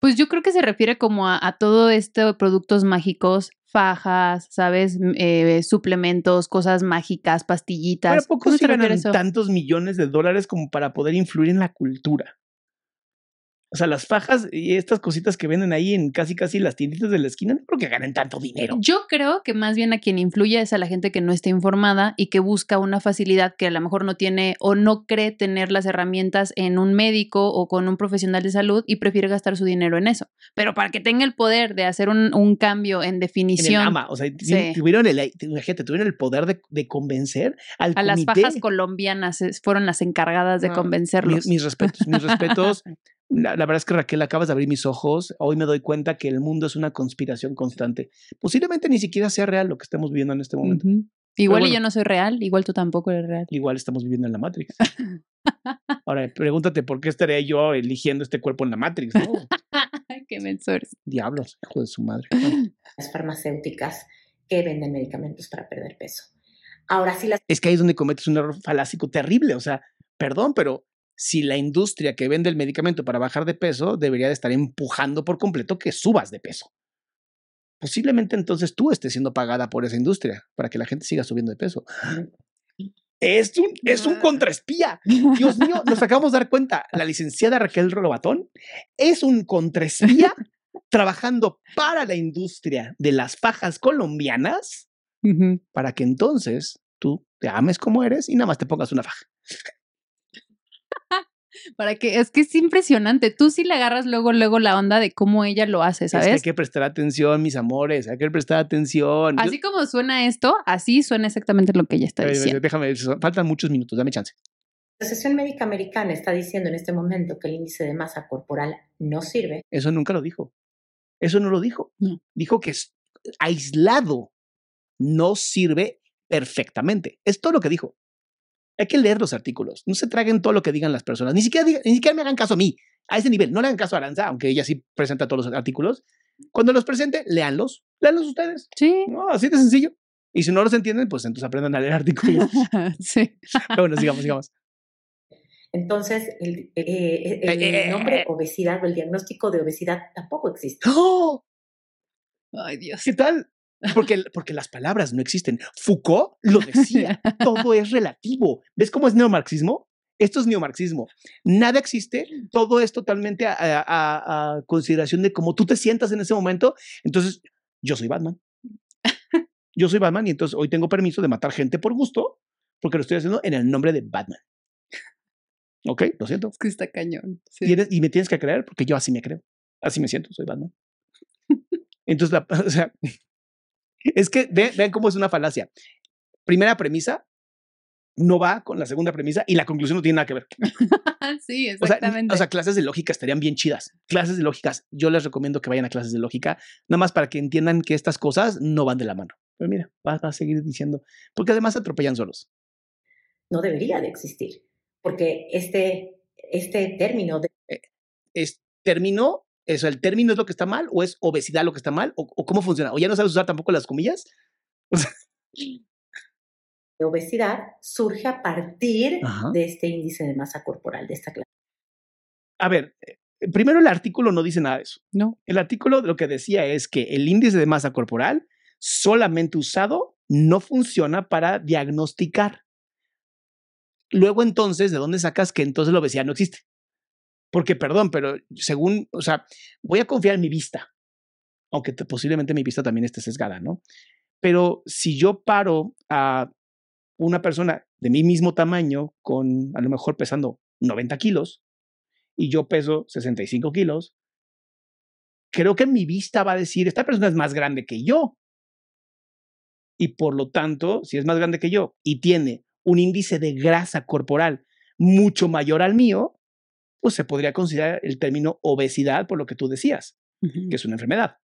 Pues yo creo que se refiere como a, a todo esto de productos mágicos, fajas, ¿sabes? Eh, suplementos, cosas mágicas, pastillitas. ¿Para poco ¿Cómo sí se ganan tantos millones de dólares como para poder influir en la cultura? O sea, las fajas y estas cositas que venden ahí en casi casi las tienditas de la esquina, no creo que ganen tanto dinero. Yo creo que más bien a quien influye es a la gente que no está informada y que busca una facilidad que a lo mejor no tiene o no cree tener las herramientas en un médico o con un profesional de salud y prefiere gastar su dinero en eso. Pero para que tenga el poder de hacer un, un cambio en En el definición AMA, o sea, Sí. tuvieron el, imagínate, tuvieron el poder de, de convencer al a las fajas colombianas fueron las encargadas de No, convencerlos. Mis respetos, mis respetos. La, la verdad es que Raquel, acabas de abrir mis ojos. Hoy me doy cuenta que el mundo es una conspiración constante. Posiblemente ni siquiera sea real lo que estamos viviendo en este momento. Igual bueno. yo no soy real, igual tú tampoco eres real. Igual estamos viviendo en la Matrix. Ahora, pregúntate por qué estaría yo eligiendo este cuerpo en la Matrix, ¿no? Ay, qué menso eres. Diablos, hijo de su madre. las farmacéuticas que venden medicamentos para perder peso. Ahora sí las Es que ahí es donde cometes un error falácico terrible. O sea, perdón, pero si la industria que vende el medicamento para bajar de peso debería de estar empujando por completo que subas de peso. Posiblemente entonces tú estés siendo pagada por esa industria para que la gente siga subiendo de peso. Es un, es un contraespía. Dios mío, nos acabamos de dar cuenta. La licenciada Raquel Robatón es un contraespía trabajando para la industria de las fajas colombianas para que entonces tú te ames como eres y nada más te pongas una faja. Para que es que es impresionante. Tú sí le agarras luego, luego la onda de cómo ella lo hace, Es que hay ¿sabes? que prestar atención, mis amores, hay que prestar atención. Yo- Así como suena esto, así suena exactamente lo que ella está diciendo. déjame, faltan muchos minutos, dame chance. Asociación Médica Americana está diciendo en este momento que el índice de masa corporal no sirve. Eso nunca lo dijo. Eso no lo dijo. No. Dijo que es aislado no sirve perfectamente. Es todo lo que dijo. Hay que leer los artículos. No se traguen todo lo que digan las personas. Ni siquiera, digan- ni siquiera me hagan caso a mí. A ese nivel. No le hagan caso a Aranza, aunque ella sí presenta todos los artículos. Cuando los presente, léanlos. Léanlos ustedes. Sí. No, así de sencillo. Y si no los entienden, pues entonces aprendan a leer artículos. sí. Pero bueno, sigamos, sigamos. Entonces, el, eh, el Eh, eh, nombre eh. obesidad o el diagnóstico de obesidad tampoco existe. ¡Oh! Ay, Dios. ¿Qué tal? Porque, porque las palabras no existen. Foucault lo decía, todo es relativo. ¿Ves cómo es neomarxismo? Esto es neomarxismo. Nada existe, todo es totalmente a, a- a- consideración de cómo tú te sientas en ese momento. Entonces, yo soy Batman. Yo soy Batman y entonces hoy tengo permiso de matar gente por gusto, porque lo estoy haciendo en el nombre de Batman. ¿Ok? Lo siento. Es que está cañón. sí. Y, eres- y me tienes que creer porque yo así me creo. Así me siento, soy Batman. Entonces, la- o sea, es que ve- vean cómo es una falacia. Primera premisa no va con la segunda premisa y la conclusión no tiene nada que ver. sí, O sea, exactamente. o sea, clases de lógica estarían bien chidas. Clases de lógicas, yo les recomiendo que vayan a clases de lógica, nada más para que entiendan que estas cosas no van de la mano. Pero mira, vas a seguir diciendo, porque además se atropellan solos. No debería de existir, porque este, este término de Es término, eso, el término es lo que está mal, o es obesidad lo que está mal, o, o cómo funciona, o ya no sabes usar tampoco las comillas. de obesidad surge a partir Ajá. de este índice de masa corporal, de esta clase. A ver, eh, primero el artículo no dice nada de eso. No. El artículo lo que decía es que el índice de masa corporal solamente usado no funciona para diagnosticar. Luego entonces, ¿de dónde sacas que entonces la obesidad no existe? Porque, perdón, pero según, o sea, voy a confiar en mi vista, aunque te- posiblemente mi vista también esté sesgada, ¿no? Pero si yo paro a una persona de mi mismo tamaño, con a lo mejor pesando 90 kilos, y yo peso 65 kilos, creo que mi vista va a decir, esta persona es más grande que yo. Y por lo tanto, si es más grande que yo y tiene un índice de grasa corporal mucho mayor al mío, pues se podría considerar el término obesidad por lo que tú decías, que es una enfermedad.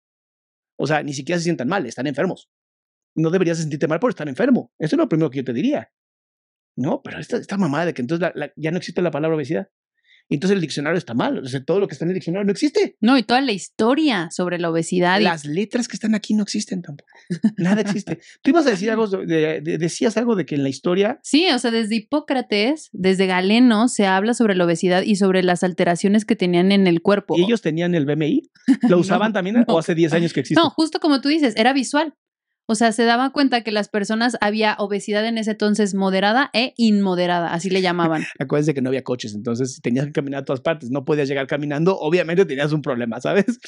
O sea, ni siquiera se sientan mal, están enfermos. No deberías sentirte mal por estar enfermo. Eso es lo primero que yo te diría. No, pero esta, esta mamada de que entonces la- la- ya no existe la palabra obesidad. Entonces el diccionario está mal. O sea, todo lo que está en el diccionario no existe. No, y toda la historia sobre la obesidad. y- Las letras que están aquí no existen tampoco. Nada existe. Tú ibas a decir algo, de- de- decías algo de que en la historia Sí, o sea, desde Hipócrates, desde Galeno, se habla sobre la obesidad y sobre las alteraciones que tenían en el cuerpo. y ellos tenían el BMI, ¿lo usaban también no. o hace 10 años que existe? No, justo como tú dices, era visual. O sea, se daba cuenta que las personas había obesidad en ese entonces moderada e inmoderada, así le llamaban. Acuérdense que no había coches, entonces tenías que caminar a todas partes, no podías llegar caminando, obviamente tenías un problema, ¿sabes?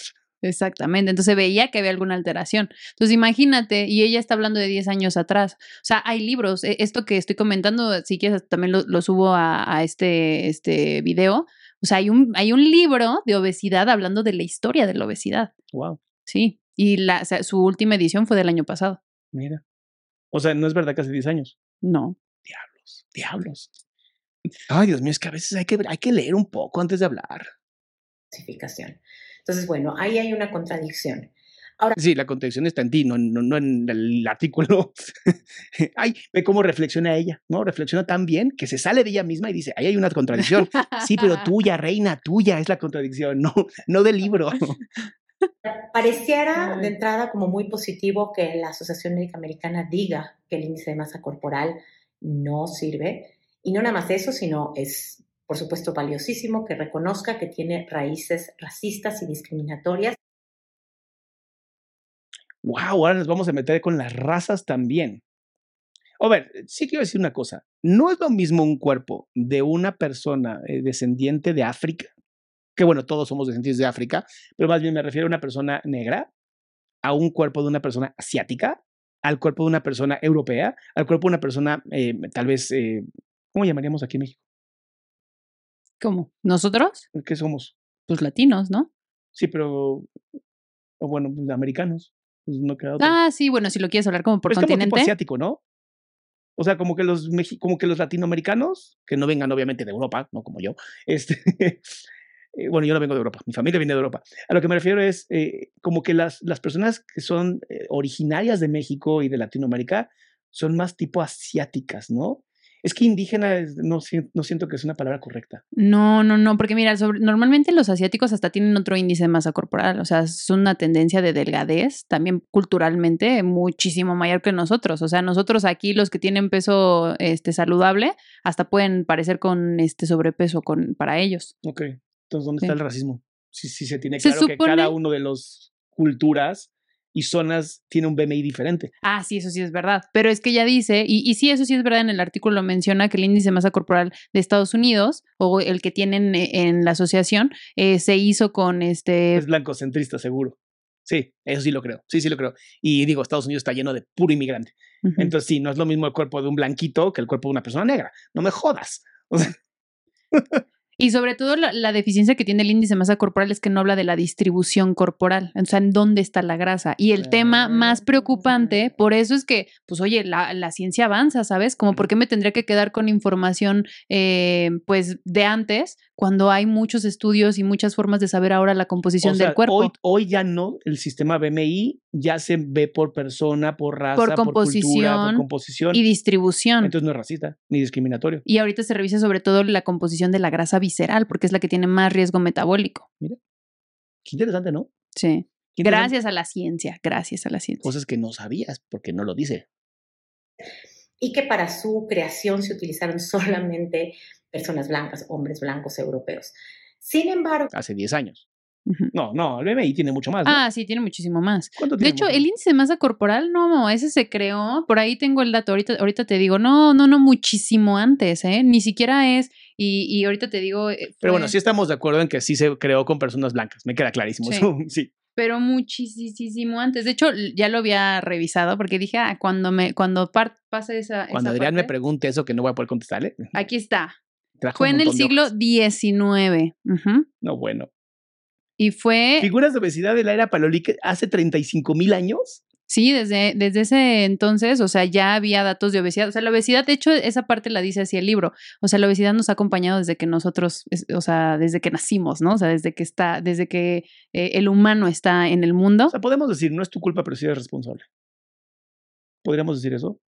Exactamente, entonces veía que había alguna alteración. Entonces imagínate, y ella está hablando de 10 años atrás. O sea, hay libros, e, esto que estoy comentando, si quieres también lo, subo a, este, este video. O sea, hay un, hay un libro de obesidad hablando de la historia de la obesidad. Wow. Sí, y la, su última edición fue del año pasado. Mira. O sea, no es verdad que hace 10 años. No. Diablos, diablos. Ay, Dios mío, es que a veces hay que, hay que leer un poco antes de hablar. Entonces, bueno, ahí hay una contradicción. Ahora, sí, la contradicción está en ti, no, no, en el artículo. Ay, ve cómo reflexiona ella, ¿no? Reflexiona tan bien que se sale de ella misma y dice, ahí hay una contradicción. Sí, pero tuya, reina, tuya es la contradicción, no, no del libro. Pareciera de entrada como muy positivo que la Asociación Médica Americana diga que el índice de masa corporal no sirve. Y no nada más eso, sino es, por supuesto, valiosísimo que reconozca que tiene raíces racistas y discriminatorias. Wow, ahora nos vamos a meter con las razas también. A ver, sí quiero decir una cosa. No es lo mismo un cuerpo de una persona eh, descendiente de África que bueno, todos somos descendientes de África, pero más bien me refiero a una persona negra, a un cuerpo de una persona asiática, al cuerpo de una persona europea, al cuerpo de una persona eh, tal vez, eh, ¿cómo llamaríamos aquí en México? ¿Cómo? ¿Nosotros? ¿Qué somos? Pues latinos, ¿no? Sí, pero, o bueno, pues americanos. Pues no queda Ah, sí, bueno, si lo quieres hablar como por pero continente. Es como tipo asiático, ¿no? O sea, como que los como que los latinoamericanos, que no vengan obviamente de Europa, no como yo, este, Eh, bueno, yo no vengo de Europa, mi familia viene de Europa. A lo que me refiero es eh, como que las, las personas que son eh, originarias de México y de Latinoamérica son más tipo asiáticas, ¿no? Es que indígena no, no siento que es una palabra correcta. No, no, no, porque mira, normalmente los asiáticos hasta tienen otro índice de masa corporal, o sea, es una tendencia de delgadez, también culturalmente muchísimo mayor que nosotros. O sea, nosotros aquí los que tienen peso este, saludable hasta pueden parecer con este sobrepeso con, para ellos. Ok. Entonces, ¿dónde está el racismo? Si, si se tiene claro que cada uno de las culturas y zonas tiene un BMI diferente. Ah, sí, eso sí es verdad. Pero es que ya dice, y, y sí, eso sí es verdad, en el artículo menciona que el índice de masa corporal de Estados Unidos, o el que tienen eh, en la asociación, eh, se hizo con este... Es blancocentrista, seguro. Sí, eso sí lo creo. Sí, sí lo creo. Y digo, Estados Unidos está lleno de puro inmigrante. Entonces, sí, no es lo mismo el cuerpo de un blanquito que el cuerpo de una persona negra. No me jodas. O sea... Y sobre todo la, deficiencia que tiene el índice de masa corporal es que no habla de la distribución corporal, o sea, en dónde está la grasa. Y el tema más preocupante, por eso es que, pues oye, la, la ciencia avanza, ¿sabes? Como por qué me tendría que quedar con información, eh, pues, de antes, cuando hay muchos estudios y muchas formas de saber ahora la composición del cuerpo. Hoy, hoy ya no, el sistema BMI ya se ve por persona, por raza, por, composición, por composición y distribución. Entonces no es racista ni discriminatorio. Y ahorita se revisa sobre todo la composición de la grasa visceral, porque es la que tiene más riesgo metabólico. Mira, qué interesante, ¿no? Sí. Gracias a la ciencia, gracias a la ciencia. Cosas que no sabías, porque no lo dice. Y que para su creación se utilizaron solamente personas blancas, hombres blancos europeos. Sin embargo... Hace 10 años. No, no, el BMI tiene mucho más. Ah, sí, tiene muchísimo más. De hecho, el índice de masa corporal, no, ese se creó, por ahí tengo el dato, ahorita, ahorita te digo, no, no, no, muchísimo antes, ¿eh? Ni siquiera es, y, y ahorita te digo... Eh, Pero bueno, sí estamos de acuerdo en que sí se creó con personas blancas, me queda clarísimo. Sí. sí. Pero muchísimo antes. De hecho, ya lo había revisado porque dije, ah, cuando me, cuando pase esa. Cuando Adrián me pregunte eso que no voy a poder contestarle. Aquí está. Fue en el siglo XIX. No, bueno. Y fue... Figuras de obesidad de la era paleolítica hace 35 mil años. Sí, desde, desde ese entonces, o sea, ya había datos de obesidad. O sea, la obesidad, de hecho, esa parte la dice así el libro. O sea, la obesidad nos ha acompañado desde que nosotros, o sea, desde que nacimos, ¿no? O sea, desde que está, desde que eh, el humano está en el mundo. O sea, podemos decir, no es tu culpa, pero sí eres responsable. ¿Podríamos decir eso?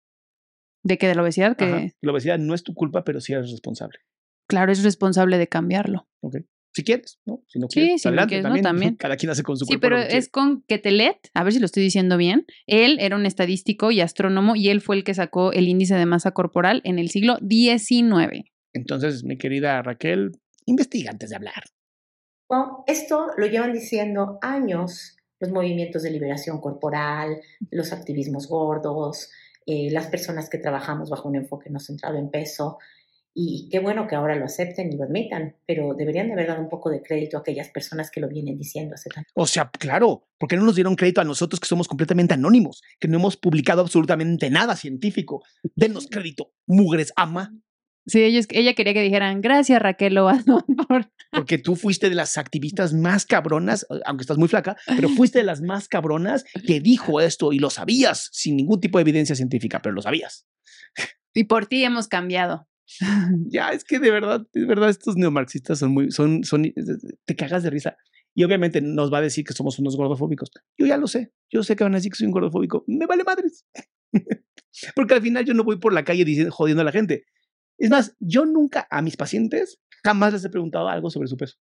¿De qué? ¿De la obesidad? Que... La obesidad no es tu culpa, pero sí eres responsable. Claro, es responsable de cambiarlo. Ok. Si quieres, ¿no? Si no quieres, sí, adelante, también, no, también. Cada quien hace con su Sí, pero es con Ketelet, a ver si lo estoy diciendo bien. Él era un estadístico y astrónomo y él fue el que sacó el índice de masa corporal en el siglo XIX. Entonces, mi querida Raquel, investiga antes de hablar. Bueno, esto lo llevan diciendo años los movimientos de liberación corporal, los activismos gordos, eh, las personas que trabajamos bajo un enfoque no centrado en peso. Y qué bueno que ahora lo acepten y lo admitan, pero deberían de haber dado un poco de crédito a aquellas personas que lo vienen diciendo hace tanto. O sea, claro, porque no nos dieron crédito a nosotros que somos completamente anónimos, que no hemos publicado absolutamente nada científico. Denos crédito, mugres, ama. Sí, ellos, ella quería que dijeran, gracias Raquel Lobazón por... Porque tú fuiste de las activistas más cabronas, aunque estás muy flaca, pero fuiste de las más cabronas que dijo esto y lo sabías sin ningún tipo de evidencia científica, pero lo sabías. Y por ti hemos cambiado. ya, es que de verdad, de verdad, estos neomarxistas son muy, son, son, te cagas de risa. Y obviamente nos va a decir que somos unos gordofóbicos. Yo ya lo sé, yo sé que van a decir que soy un gordofóbico. Me vale madres. Porque al final yo no voy por la calle diciendo, jodiendo a la gente. Es más, yo nunca a mis pacientes jamás les he preguntado algo sobre su peso,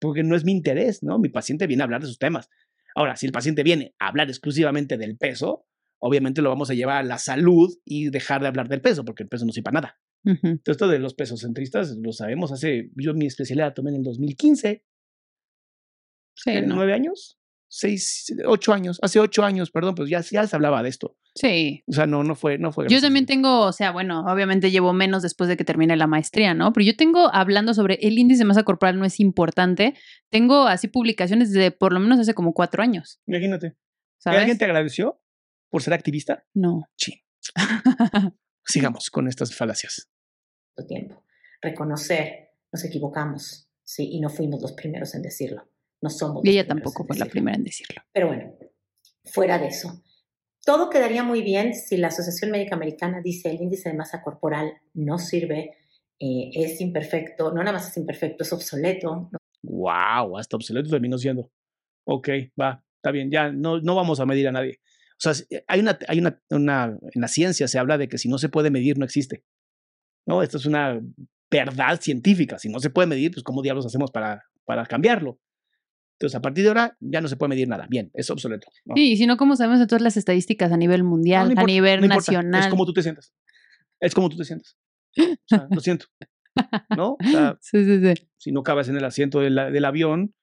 porque no es mi interés, ¿no? Mi paciente viene a hablar de sus temas. Ahora, si el paciente viene a hablar exclusivamente del peso, obviamente lo vamos a llevar a la salud y dejar de hablar del peso, porque el peso no sirve para nada. Entonces, esto de los pesos centristas lo sabemos hace, yo mi especialidad tomé en el 2015. Sí, ¿Nueve años? seis, ocho años, hace ocho años, perdón, pues ya, ya se hablaba de esto. Sí. O sea, no, no fue, no fue. Yo también tengo, o sea, bueno, obviamente llevo menos después de que termine la maestría, ¿no? Pero yo tengo, hablando sobre el índice de masa corporal no es importante, tengo así publicaciones de por lo menos hace como cuatro años. Imagínate. ¿Alguien te agradeció por ser activista? No. Sí. Sigamos con estas falacias. Tiempo. Reconocer, nos equivocamos, sí, y no fuimos los primeros en decirlo. No somos. Y ella tampoco fue la primera en decirlo. Pero bueno, fuera de eso. Todo quedaría muy bien si la Asociación Médica Americana dice el índice de masa corporal no sirve, eh, es imperfecto, no nada más es imperfecto, es obsoleto. ¡Wow! Hasta obsoleto terminó siendo. Ok, va, está bien, ya no, no vamos a medir a nadie. O sea, hay una, hay una, una, en la ciencia se habla de que si no se puede medir, no existe. No, esto es una verdad científica. Si no se puede medir, pues ¿cómo diablos hacemos para, para cambiarlo? Entonces, a partir de ahora ya no se puede medir nada. Bien, es obsoleto. Sí, si no, ¿cómo sabemos de todas las estadísticas a nivel mundial, a nivel nacional? Es como tú te sientas. Es como tú te sientas. O sea, lo siento. ¿No? sí, sí, sí. Si no cabes en el asiento del avión,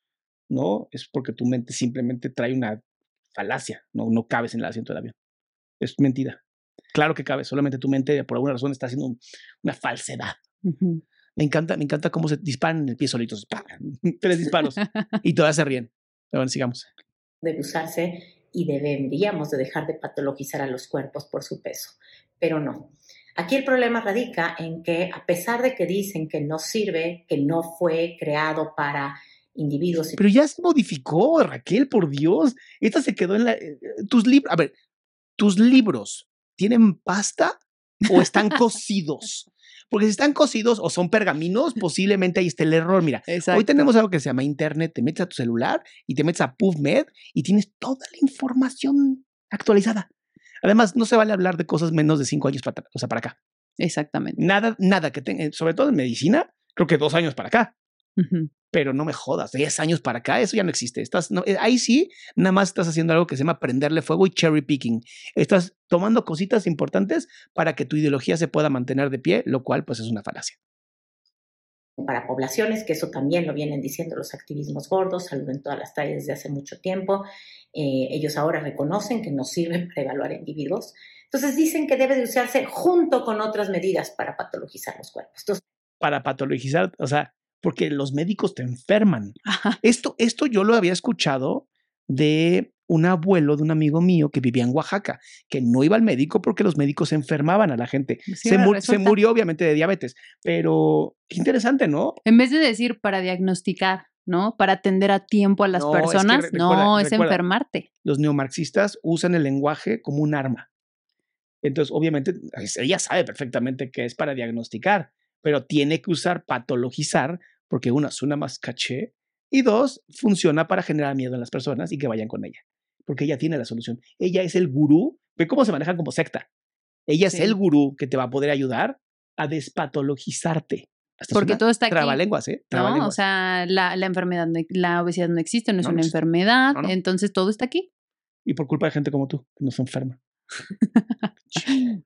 ¿no? Es porque tu mente simplemente trae una falacia. No, no cabes en el asiento del avión. Es mentira. Claro que cabes, solamente tu mente por alguna razón está haciendo una falsedad. Me encanta, me encanta cómo se disparan en el pie solitos. Tres disparos. y todavía se ríen. Pero bueno, sigamos. Debe usarse y deberíamos de dejar de patologizar a los cuerpos por su peso. Pero no. Aquí el problema radica en que a pesar de que dicen que no sirve, que no fue creado para individuos. Pero ya se modificó, Raquel, por Dios. Esta se quedó en la... Eh, tus libros, a ver, tus libros tienen pasta o están cocidos. Porque si están cosidos o son pergaminos, posiblemente ahí esté el error. Mira, hoy tenemos algo que se llama Internet. Te metes a tu celular y te metes a PubMed y tienes toda la información actualizada. Además, no se vale hablar de cosas menos de cinco años para, o sea, para acá. Exactamente. Nada, nada que tenga, sobre todo en medicina, creo que dos años para acá pero no me jodas, 10 años para acá, eso ya no existe. Estás, no, eh, ahí sí, nada más estás haciendo algo que se llama prenderle fuego y cherry picking. Estás tomando cositas importantes para que tu ideología se pueda mantener de pie, lo cual pues es una falacia. Para poblaciones, que eso también lo vienen diciendo los activismos gordos, salud en todas las tallas desde hace mucho tiempo. Eh, ellos ahora reconocen que no sirven para evaluar individuos. Entonces dicen que debe de usarse junto con otras medidas para patologizar los cuerpos. para patologizar, o sea, porque los médicos te enferman. Esto, esto yo lo había escuchado de un abuelo de un amigo mío que vivía en Oaxaca, que no iba al médico porque los médicos enfermaban a la gente. se, murió obviamente de diabetes, pero qué interesante, ¿no? En vez de decir para diagnosticar, ¿no? Para atender a tiempo a las personas, no, es enfermarte. Los neomarxistas usan el lenguaje como un arma. Entonces, obviamente, ella sabe perfectamente que es para diagnosticar, pero tiene que usar patologizar porque una suena más caché y dos, funciona para generar miedo en las personas y que vayan con ella, porque ella tiene la solución. Ella es el gurú, ve cómo se manejan como secta. Ella es el gurú que te va a poder ayudar a despatologizarte. porque todo está aquí. Trabalenguas, ¿eh? No, o sea, la, la, enfermedad, la obesidad no existe, no es una enfermedad, entonces todo está aquí. Y por culpa de gente como tú, que no se enferma.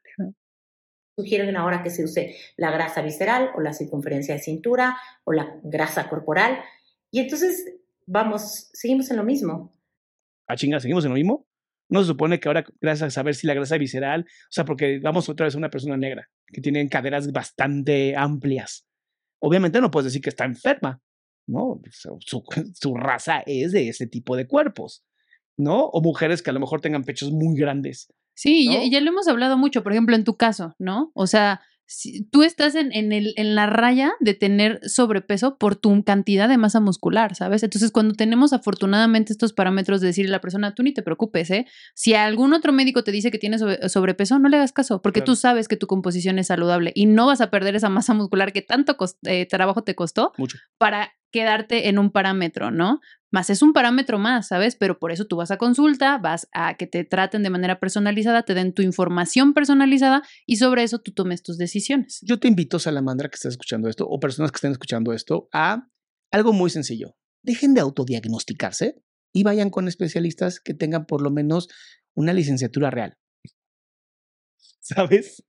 Sugieren ahora que se use la grasa visceral o la circunferencia de cintura o la grasa corporal. Y entonces, vamos, seguimos en lo mismo. a chingar, seguimos en lo mismo. No se supone que ahora, gracias a saber si la grasa visceral, o sea, porque vamos otra vez a una persona negra que tiene caderas bastante amplias. Obviamente no puedes decir que está enferma, ¿no? Su raza es de ese tipo de cuerpos, ¿no? O mujeres que a lo mejor tengan pechos muy grandes. Sí, ¿no? ya, ya lo hemos hablado mucho, por ejemplo, en tu caso, ¿no? O sea, si tú estás en, en, el, en la raya de tener sobrepeso por tu cantidad de masa muscular, ¿sabes? Entonces, cuando tenemos afortunadamente estos parámetros de decirle a la persona, tú ni te preocupes, ¿eh? Si algún otro médico te dice que tienes sobre- sobrepeso, no le hagas caso, porque Claro. tú sabes que tu composición es saludable y no vas a perder esa masa muscular que tanto eh, trabajo te costó Mucho. para quedarte en un parámetro, ¿no? Más es un parámetro más, ¿sabes? Pero por eso tú vas a consulta, vas a que te traten de manera personalizada, te den tu información personalizada y sobre eso tú tomes tus decisiones. Yo te invito, Salamandra, que estás escuchando esto, o personas que estén escuchando esto, a algo muy sencillo. Dejen de autodiagnosticarse y vayan con especialistas que tengan por lo menos una licenciatura real. ¿Sabes?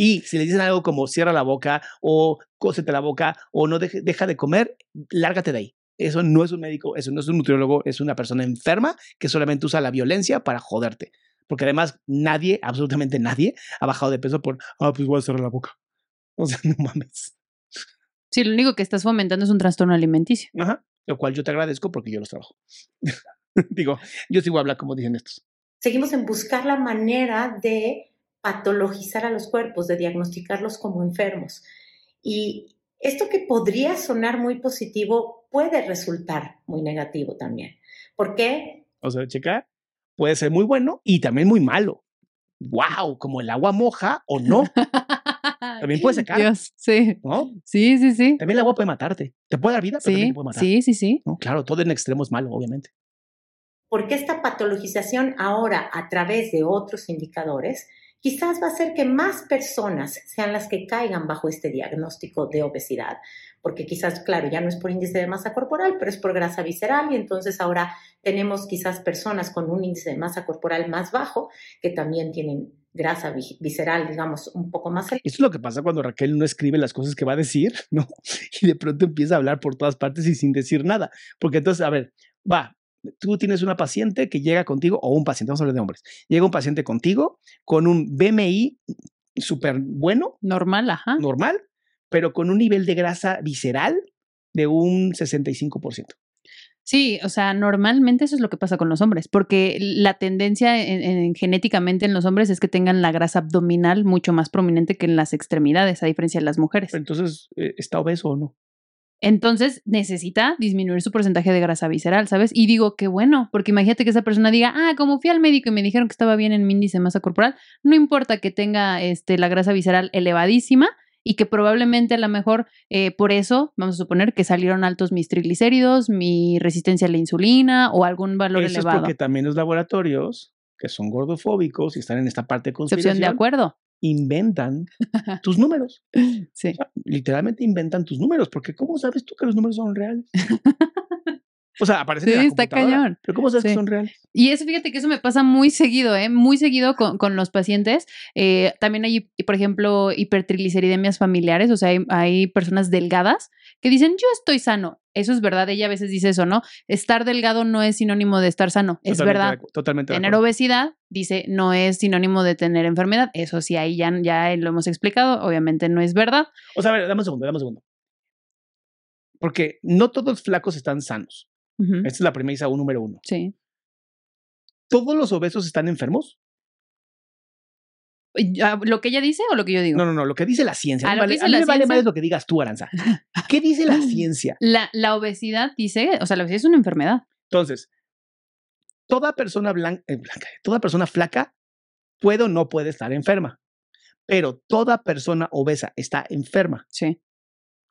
Y si le dicen algo como cierra la boca o cósete la boca o no deje- deja de comer, lárgate de ahí. Eso no es un médico, eso no es un nutriólogo, es una persona enferma que solamente usa la violencia para joderte. Porque además nadie, absolutamente nadie, ha bajado de peso por, ah, pues voy a cerrar la boca. O sea, no mames. Sí, lo único que estás fomentando es un trastorno alimenticio. Ajá. Lo cual yo te agradezco porque yo los trabajo. Digo, yo voy a hablar como dicen estos. Seguimos en buscar la manera de patologizar a los cuerpos, de diagnosticarlos como enfermos. Y esto que podría sonar muy positivo puede resultar muy negativo también. ¿Por qué? O sea, checa, puede ser muy bueno y también muy malo. ¡Wow! Como el agua moja o no, También puede secar. Dios, sí. ¿no? Sí, sí, sí. También el agua puede matarte. Te puede dar vida, pero también Sí, te puede matar. sí, sí, sí. ¿no? Claro, todo en extremo es malo, obviamente. Porque esta patologización ahora a través de otros indicadores quizás va a hacer que más personas sean las que caigan bajo este diagnóstico de obesidad. Porque quizás, claro, ya no es por índice de masa corporal, pero es por grasa visceral y entonces ahora tenemos quizás personas con un índice de masa corporal más bajo que también tienen grasa vi- visceral, digamos, un poco más. Eso es lo que pasa cuando Raquel no escribe las cosas que va a decir, ¿no? Y de pronto empieza a hablar por todas partes y sin decir nada. Porque entonces, a ver, va, tú tienes una paciente que llega contigo, o un paciente, vamos a hablar de hombres, llega un paciente contigo con un BMI súper bueno, Normal, ajá. normal, pero con un nivel de grasa visceral de un 65%. Sí, o sea, normalmente eso es lo que pasa con los hombres, porque la tendencia en- en- genéticamente en los hombres es que tengan la grasa abdominal mucho más prominente que en las extremidades, a diferencia de las mujeres. Entonces, eh, ¿está obeso o no? Entonces necesita disminuir su porcentaje de grasa visceral, ¿sabes? Y digo, qué bueno, porque imagínate que esa persona diga, ah, como fui al médico y me dijeron que estaba bien en mi índice de masa corporal, no importa que tenga este, la grasa visceral elevadísima y que probablemente a lo mejor eh, por eso, vamos a suponer que salieron altos mis triglicéridos, mi resistencia a la insulina o algún valor Eso elevado. es porque también los laboratorios, que son gordofóbicos y están en esta parte de Excepción conspiración, de acuerdo. Inventan tus números. Sí. O sea, literalmente inventan tus números, porque ¿cómo sabes tú que los números son reales? O sea, aparecen en Sí, la está computadora, cañón. Pero ¿cómo sabes Sí. que son reales? Y eso, fíjate que eso me pasa muy seguido, ¿eh? Muy seguido con, con los pacientes. Eh, también hay, por ejemplo, hipertrigliceridemias familiares, o sea, hay, hay personas delgadas que dicen, yo estoy sano. Eso es verdad, ella a veces dice eso, ¿no? Estar delgado no es sinónimo de estar sano, es Totalmente verdad. Totalmente. Tener obesidad, dice, no es sinónimo de tener enfermedad. Eso sí, ahí ya, ya lo hemos explicado, obviamente no es verdad. O sea, a ver, dame un segundo, dame un segundo. Porque no todos los flacos están sanos. Esta es la premisa un número uno. Sí. ¿Todos los obesos están enfermos? Ya, ¿Lo que ella dice o lo que yo digo? No, no, no, lo que dice la ciencia. Ah, no lo que vale- dice a mí la me vale más lo que digas tú, Aranza. ¿Qué dice la ciencia? La, la obesidad dice, o sea, la obesidad es una enfermedad. Entonces, toda persona blanca, blanca, toda persona flaca puede o no puede estar enferma, pero toda persona obesa está enferma. Sí.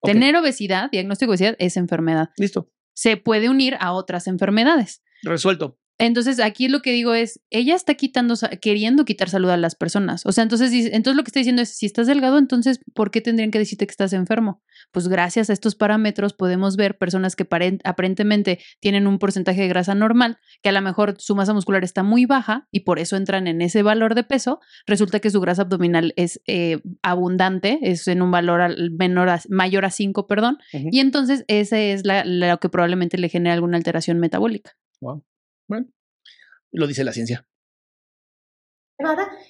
Tener obesidad, diagnóstico de obesidad, es enfermedad. listo, Se puede unir a otras enfermedades. resuelto. Entonces, aquí lo que digo es, ella está quitando, queriendo quitar salud a las personas. O sea, entonces, entonces lo que está diciendo es, si estás delgado, entonces, ¿por qué tendrían que decirte que estás enfermo? Pues gracias a estos parámetros podemos ver personas que paren- aparentemente tienen un porcentaje de grasa normal, que a lo mejor su masa muscular está muy baja y por eso entran en ese valor de peso. Resulta que su grasa abdominal es eh, abundante, es en un valor al- menor a- mayor a 5, perdón. Y entonces ese es la- lo que probablemente le genera alguna alteración metabólica. Wow. Bueno, Lo dice la ciencia.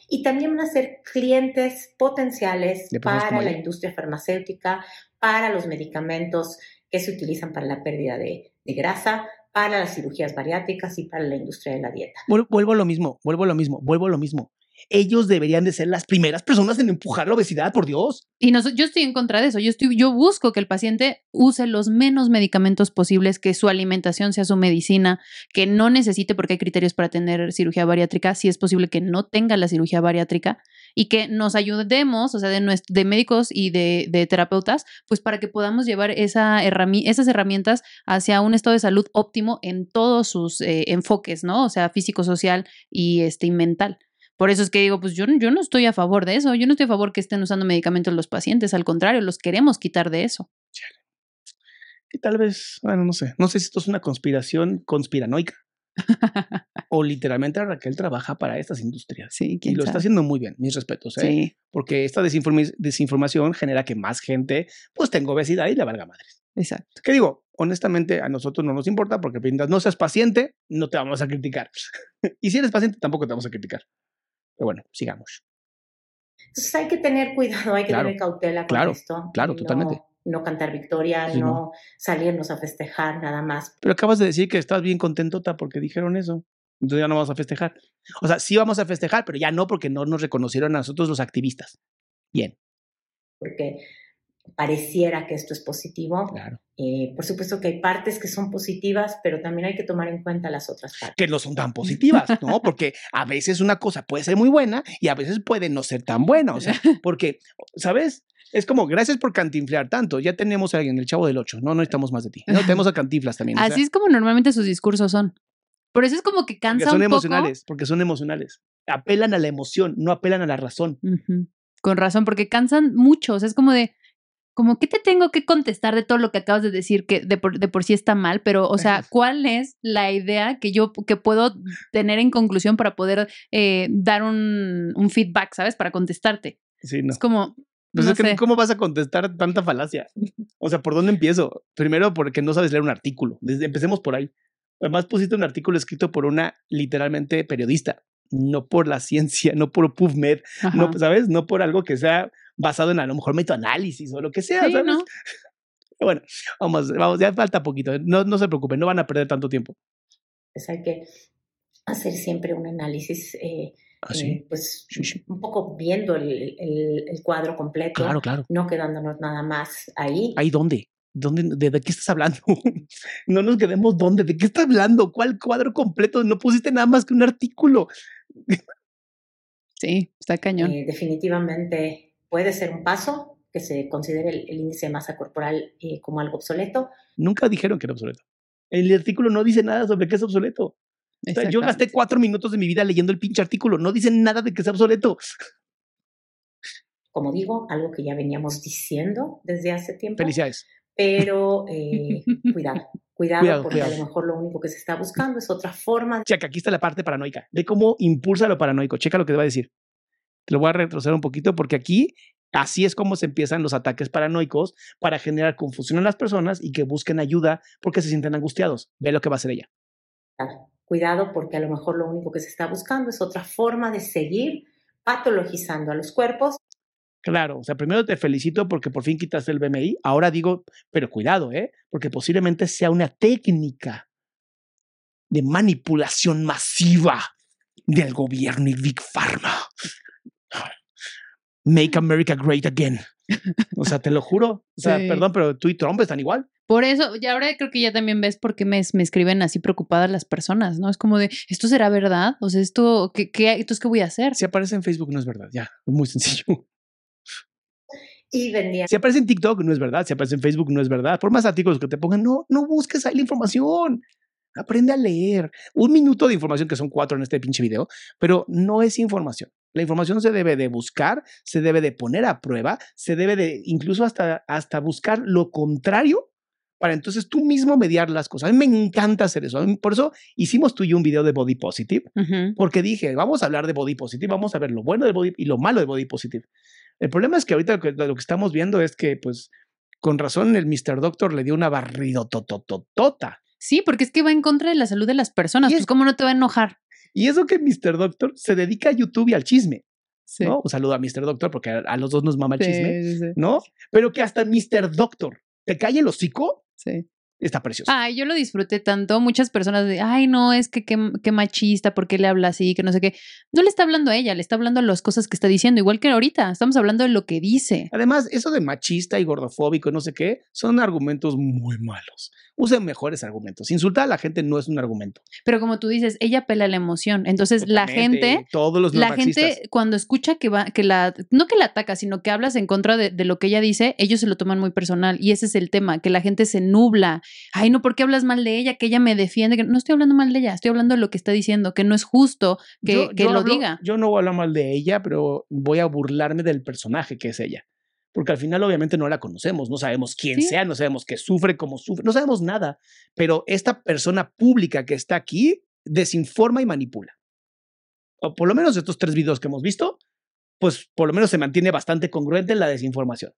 Y también van a ser clientes potenciales para la industria farmacéutica, para los medicamentos que se utilizan para la pérdida de, de grasa, para las cirugías bariátricas y para la industria de la dieta. Vuelvo a lo mismo, vuelvo a lo mismo, vuelvo a lo mismo ellos deberían de ser las primeras personas en empujar la obesidad, por Dios. Y no, yo estoy en contra de eso. Yo, estoy, yo busco que el paciente use los menos medicamentos posibles, que su alimentación sea su medicina, que no necesite, porque hay criterios para tener cirugía bariátrica, si es posible que no tenga la cirugía bariátrica y que nos ayudemos, o sea, de, de médicos y de, de, terapeutas, pues para que podamos llevar esa esas herramientas hacia un estado de salud óptimo en todos sus eh, enfoques, ¿no? O sea, físico, social y, este, y mental. Por eso es que digo, pues yo, yo no estoy a favor de eso. Yo no estoy a favor que estén usando medicamentos los pacientes. Al contrario, los queremos quitar de eso. Y tal vez, bueno, no sé. No sé si esto es una conspiración conspiranoica. o literalmente Raquel trabaja para estas industrias. Sí, y lo está haciendo muy bien, mis respetos. ¿eh? Sí. Porque esta desinformación genera que más gente pues tenga obesidad y le valga madres. Exacto. ¿Qué digo? Honestamente, a nosotros no nos importa porque mientras no seas paciente, no te vamos a criticar. y si eres paciente, tampoco te vamos a criticar. Pero bueno, sigamos. Entonces hay que tener cuidado, hay que tener cautela con claro, esto. Claro, totalmente. No cantar victoria, no, salirnos a festejar nada más. Pero acabas de decir que estás bien contentota porque dijeron eso. Entonces ya no vamos a festejar. O sea, sí vamos a festejar, pero ya no porque no nos reconocieron a nosotros los activistas. Bien. Porque pareciera que esto es positivo. Claro. Eh, por supuesto que hay partes que son positivas, pero también hay que tomar en cuenta las otras partes. Que no son tan positivas, ¿no? Porque a veces una cosa puede ser muy buena y a veces puede no ser tan buena. O sea, porque, ¿sabes? Es como, gracias por cantinflar tanto. Ya tenemos a alguien, el chavo del 8. No, no necesitamos más de ti. No, tenemos a cantinflas también. Así es como normalmente sus discursos son. Por eso es como que cansa porque son un emocionales, porque son emocionales. Apelan a la emoción, no apelan a la razón. Con razón, porque cansan mucho. O sea, es como de, como, ¿qué te tengo que contestar de todo lo que acabas de decir que de por, de por sí está mal? Pero, o sea, ¿cuál es la idea que yo que puedo tener en conclusión para poder eh, dar un, un, feedback, ¿sabes? Para contestarte. Sí, no. Es como... Pues es que, ¿cómo vas a contestar tanta falacia? O sea, ¿por dónde empiezo? Primero, porque no sabes leer un artículo. Desde, empecemos por ahí. Además, pusiste un artículo escrito por una literalmente periodista, no por la ciencia, no por PubMed, no, ¿sabes? No por algo que sea basado en a lo mejor metoanálisis o lo que sea, ¿sabes? Bueno, vamos, vamos, ya falta poquito, no, no se preocupen, no van a perder tanto tiempo. Pues hay que hacer siempre un análisis, eh, ¿Ah, eh, pues un poco viendo el, el, cuadro completo, claro, claro. no quedándonos nada más ahí. ¿Ahí dónde? ¿Dónde, de, de, qué estás hablando? no nos quedemos dónde, ¿de qué estás hablando? ¿Cuál cuadro completo? No pusiste nada más que un artículo. sí, está cañón. Eh, definitivamente puede ser un paso que se considere el, índice de masa corporal eh, como algo obsoleto. Nunca dijeron que era obsoleto. El artículo no dice nada sobre qué es obsoleto. yo gasté cuatro minutos de mi vida leyendo el pinche artículo. No dice nada de que sea obsoleto. Como digo, algo que ya veníamos diciendo desde hace tiempo. Felicidades. Pero eh, cuidado, cuidado, porque a lo mejor lo único que se está buscando es otra forma. Checa, aquí está la parte paranoica. Ve cómo impulsa lo paranoico. Checa lo que te va a decir lo voy a retroceder un poquito porque aquí así es como se empiezan los ataques paranoicos para generar confusión en las personas y que busquen ayuda porque se sienten angustiados. Ve lo que va a hacer ella. Cuidado porque a lo mejor lo único que se está buscando es otra forma de seguir patologizando a los cuerpos. Claro, o sea, primero te felicito porque por fin quitaste el BMI. Ahora digo, pero cuidado, ¿eh? Porque posiblemente sea una técnica de manipulación masiva del gobierno y Big Pharma Make America Great Again. O sea, te lo juro. O sea, perdón, pero tú y Trump están igual. Por eso, y ahora creo que ya también ves por qué me, me, escriben así preocupadas las personas, ¿no? Es como de, ¿esto será verdad? O sea, ¿esto qué, qué, entonces, ¿qué voy a hacer? Si aparece en Facebook no es verdad, ya, muy sencillo. Y vendía. Si aparece en TikTok no es verdad, si aparece en Facebook no es verdad. Por más artículos que te pongan, no, no busques ahí la información. Aprende a leer. Un minuto de información, que son cuatro en este pinche video, pero no es información. La información se debe de buscar, se debe de poner a prueba, se debe de incluso hasta, hasta buscar lo contrario para entonces tú mismo mediar las cosas. A mí me encanta hacer eso. Por eso hicimos tú y yo un video de Body Positive, porque dije, vamos a hablar de Body Positive, vamos a ver lo bueno de Body y lo malo de Body Positive. El problema es que ahorita lo que, lo que estamos viendo es que, pues, con razón el Mr. Doctor le dio una barrido totototota Sí, porque es que va en contra de la salud de las personas. Y pues, ¿cómo no te va a enojar? Y eso que Mr. Doctor se dedica a YouTube y al chisme. Sí. ¿no? Un saludo a Mr. Doctor porque a, a los dos nos mama el Sí, chisme, sí, sí. ¿no? Pero que hasta Mr. Doctor te calle el hocico, Sí. Está precioso. Ay, yo lo disfruté tanto. Muchas personas de, ay, no, es que qué, machista, ¿por qué le habla así? Que no sé qué. No le está hablando a ella, le está hablando a las cosas que está diciendo, igual que ahorita. Estamos hablando de lo que dice. Además, eso de machista y gordofóbico y no sé qué, son argumentos muy malos. Usen mejores argumentos. Insultar a la gente no es un argumento. Pero como tú dices, ella pela la emoción. Entonces, la gente, Todos los la gente cuando escucha que va, que la, no que la ataca, sino que hablas en contra de, de lo que ella dice, ellos se lo toman muy personal. Y ese es el tema, que la gente se nubla. Ay, no, ¿por qué hablas mal de ella? Que ella me defiende. Que... No estoy hablando mal de ella, estoy hablando de lo que está diciendo, que no es justo que, Yo- que yo lo hablo- diga. Yo no voy a hablar mal de ella, pero voy a burlarme del personaje que es ella. Porque al final obviamente no la conocemos, no sabemos quién Sí. sea, no sabemos qué sufre, cómo sufre, no sabemos nada. Pero esta persona pública que está aquí desinforma y manipula. O por lo menos estos tres videos que hemos visto, pues por lo menos se mantiene bastante congruente en la desinformación.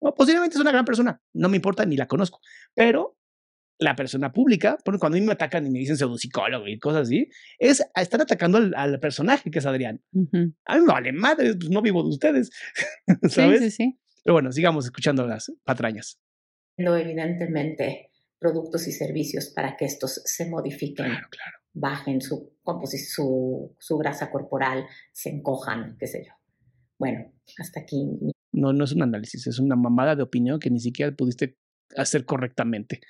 O posiblemente es una gran persona, no me importa ni la conozco, pero la persona pública, bueno, cuando a mí me atacan y me dicen pseudopsicólogo y cosas así, es están atacando al, al personaje que es Adrián. A mí me vale madre, pues no vivo de ustedes, Sí, ¿sabes? sí, sí. Pero bueno, sigamos escuchando las patrañas. evidentemente productos y servicios para que estos se modifiquen, Claro, claro. bajen su, su, su grasa corporal, se encojan, qué sé yo. Bueno, hasta aquí No, no es un análisis, es una mamada de opinión que ni siquiera pudiste hacer correctamente.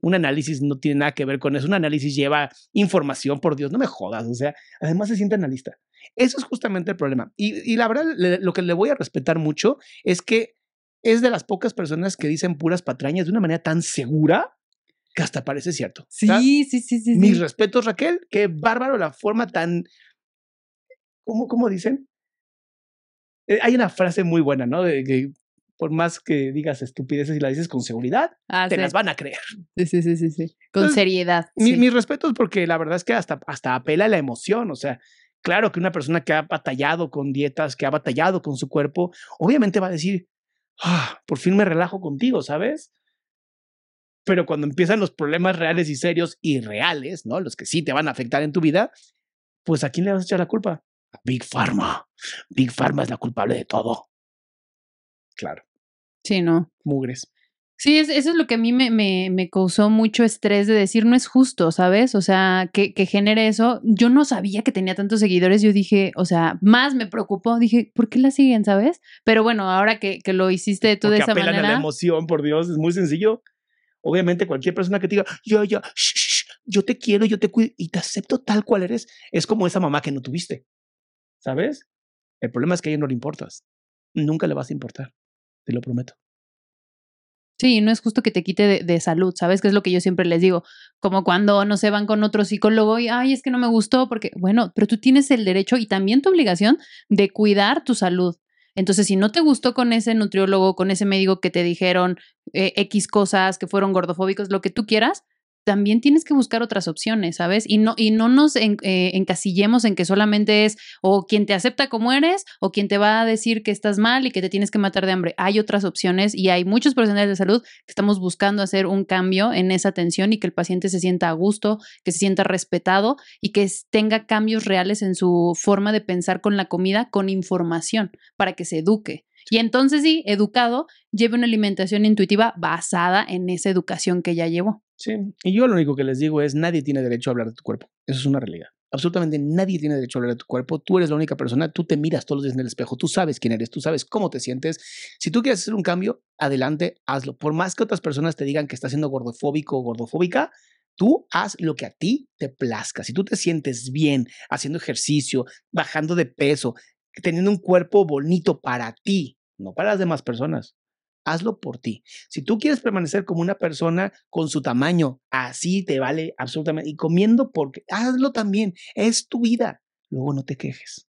Un análisis no tiene nada que ver con eso. Un análisis lleva información, por Dios, no me jodas. O sea, además se siente analista. Eso es justamente el problema. Y, y la verdad, le- lo que le voy a respetar mucho es que es de las pocas personas que dicen puras patrañas de una manera tan segura que hasta parece cierto. Sí, sí, sí. sí. Mis respetos, Raquel. Qué bárbaro la forma tan. ¿Cómo, cómo dicen? Eh, hay una frase muy buena, ¿no? De que por más que digas estupideces y la dices con seguridad, Ah, te sí. las van a creer. Sí, sí, sí, sí, sí. Con Entonces, seriedad. Mi- sí. Mis respetos porque la verdad es que hasta, hasta apela a la emoción. O sea, claro que una persona que ha batallado con dietas, que ha batallado con su cuerpo, obviamente va a decir, ah, por fin me relajo contigo, ¿sabes? Pero cuando empiezan los problemas reales y serios y reales, ¿no? Los que sí te van a afectar en tu vida, pues ¿a quién le vas a echar la culpa? A Big Pharma. Big Pharma es la culpable de todo. Claro, Sí, no. mugres. Sí, es- eso es lo que a mí me, me, me causó mucho estrés de decir, no es justo, ¿sabes? O sea, que, que genere eso. Yo no sabía que tenía tantos seguidores. Yo dije, o sea, más me preocupó. Dije, ¿por qué la siguen, sabes? Pero bueno, ahora que, que lo hiciste tú de esa apelan a la manera. emoción, por Dios, es muy sencillo. Obviamente, cualquier persona que te diga, yo, yo, shh, shh, shh, yo te quiero, yo te cuido y te acepto tal cual eres, es como esa mamá que no tuviste. ¿Sabes? El problema es que a ella no le importas. Nunca le vas a importar. Te lo prometo. Sí, no es justo que te quite de, salud, ¿sabes? Que es lo que yo siempre les digo. Como cuando no se van con otro psicólogo y, ay, es que no me gustó, porque, bueno, pero tú tienes el derecho y también tu obligación de cuidar tu salud. Entonces, si no te gustó con ese nutriólogo, con ese médico que te dijeron eh, X cosas, que fueron gordofóbicos, lo que tú quieras, también tienes que buscar otras opciones, ¿sabes? Y no, y no nos eh, encasillemos en que solamente es o quien te acepta como eres o quien te va a decir que estás mal y que te tienes que matar de hambre. Hay otras opciones y hay muchos profesionales de salud que estamos buscando hacer un cambio en esa atención y que el paciente se sienta a gusto, que se sienta respetado y que tenga cambios reales en su forma de pensar con la comida con información para que se eduque. Y entonces sí, educado, lleve una alimentación intuitiva basada en esa educación que ya llevó. Sí. Y yo lo único que les digo es, nadie tiene derecho a hablar de tu cuerpo. Eso es una realidad. Absolutamente nadie tiene derecho a hablar de tu cuerpo. Tú eres la única persona, tú te miras todos los días en el espejo, tú sabes quién eres, tú sabes cómo te sientes. Si tú quieres hacer un cambio, adelante, hazlo. Por más que otras personas te digan que estás siendo gordofóbico o gordofóbica, tú haz lo que a ti te plazca. Si tú te sientes bien haciendo ejercicio, bajando de peso, teniendo un cuerpo bonito para ti, no para las demás personas, hazlo por ti. Si tú quieres permanecer como una persona con su tamaño, así te vale absolutamente. Y comiendo porque hazlo también, es tu vida. Luego no te quejes.